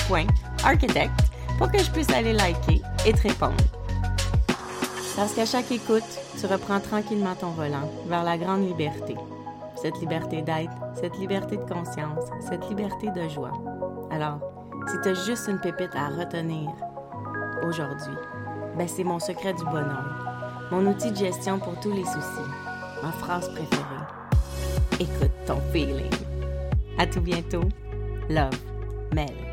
Speaker 1: melcy.soul.architect pour que je puisse aller liker et te répondre. Parce qu'à chaque écoute, tu reprends tranquillement ton volant vers la grande liberté. Cette liberté d'être, cette liberté de conscience, cette liberté de joie. Alors, si tu as juste une pépite à retenir aujourd'hui, ben c'est mon secret du bonheur, mon outil de gestion pour tous les soucis, ma phrase préférée. Écoute ton feeling. À tout bientôt. Love, Mel.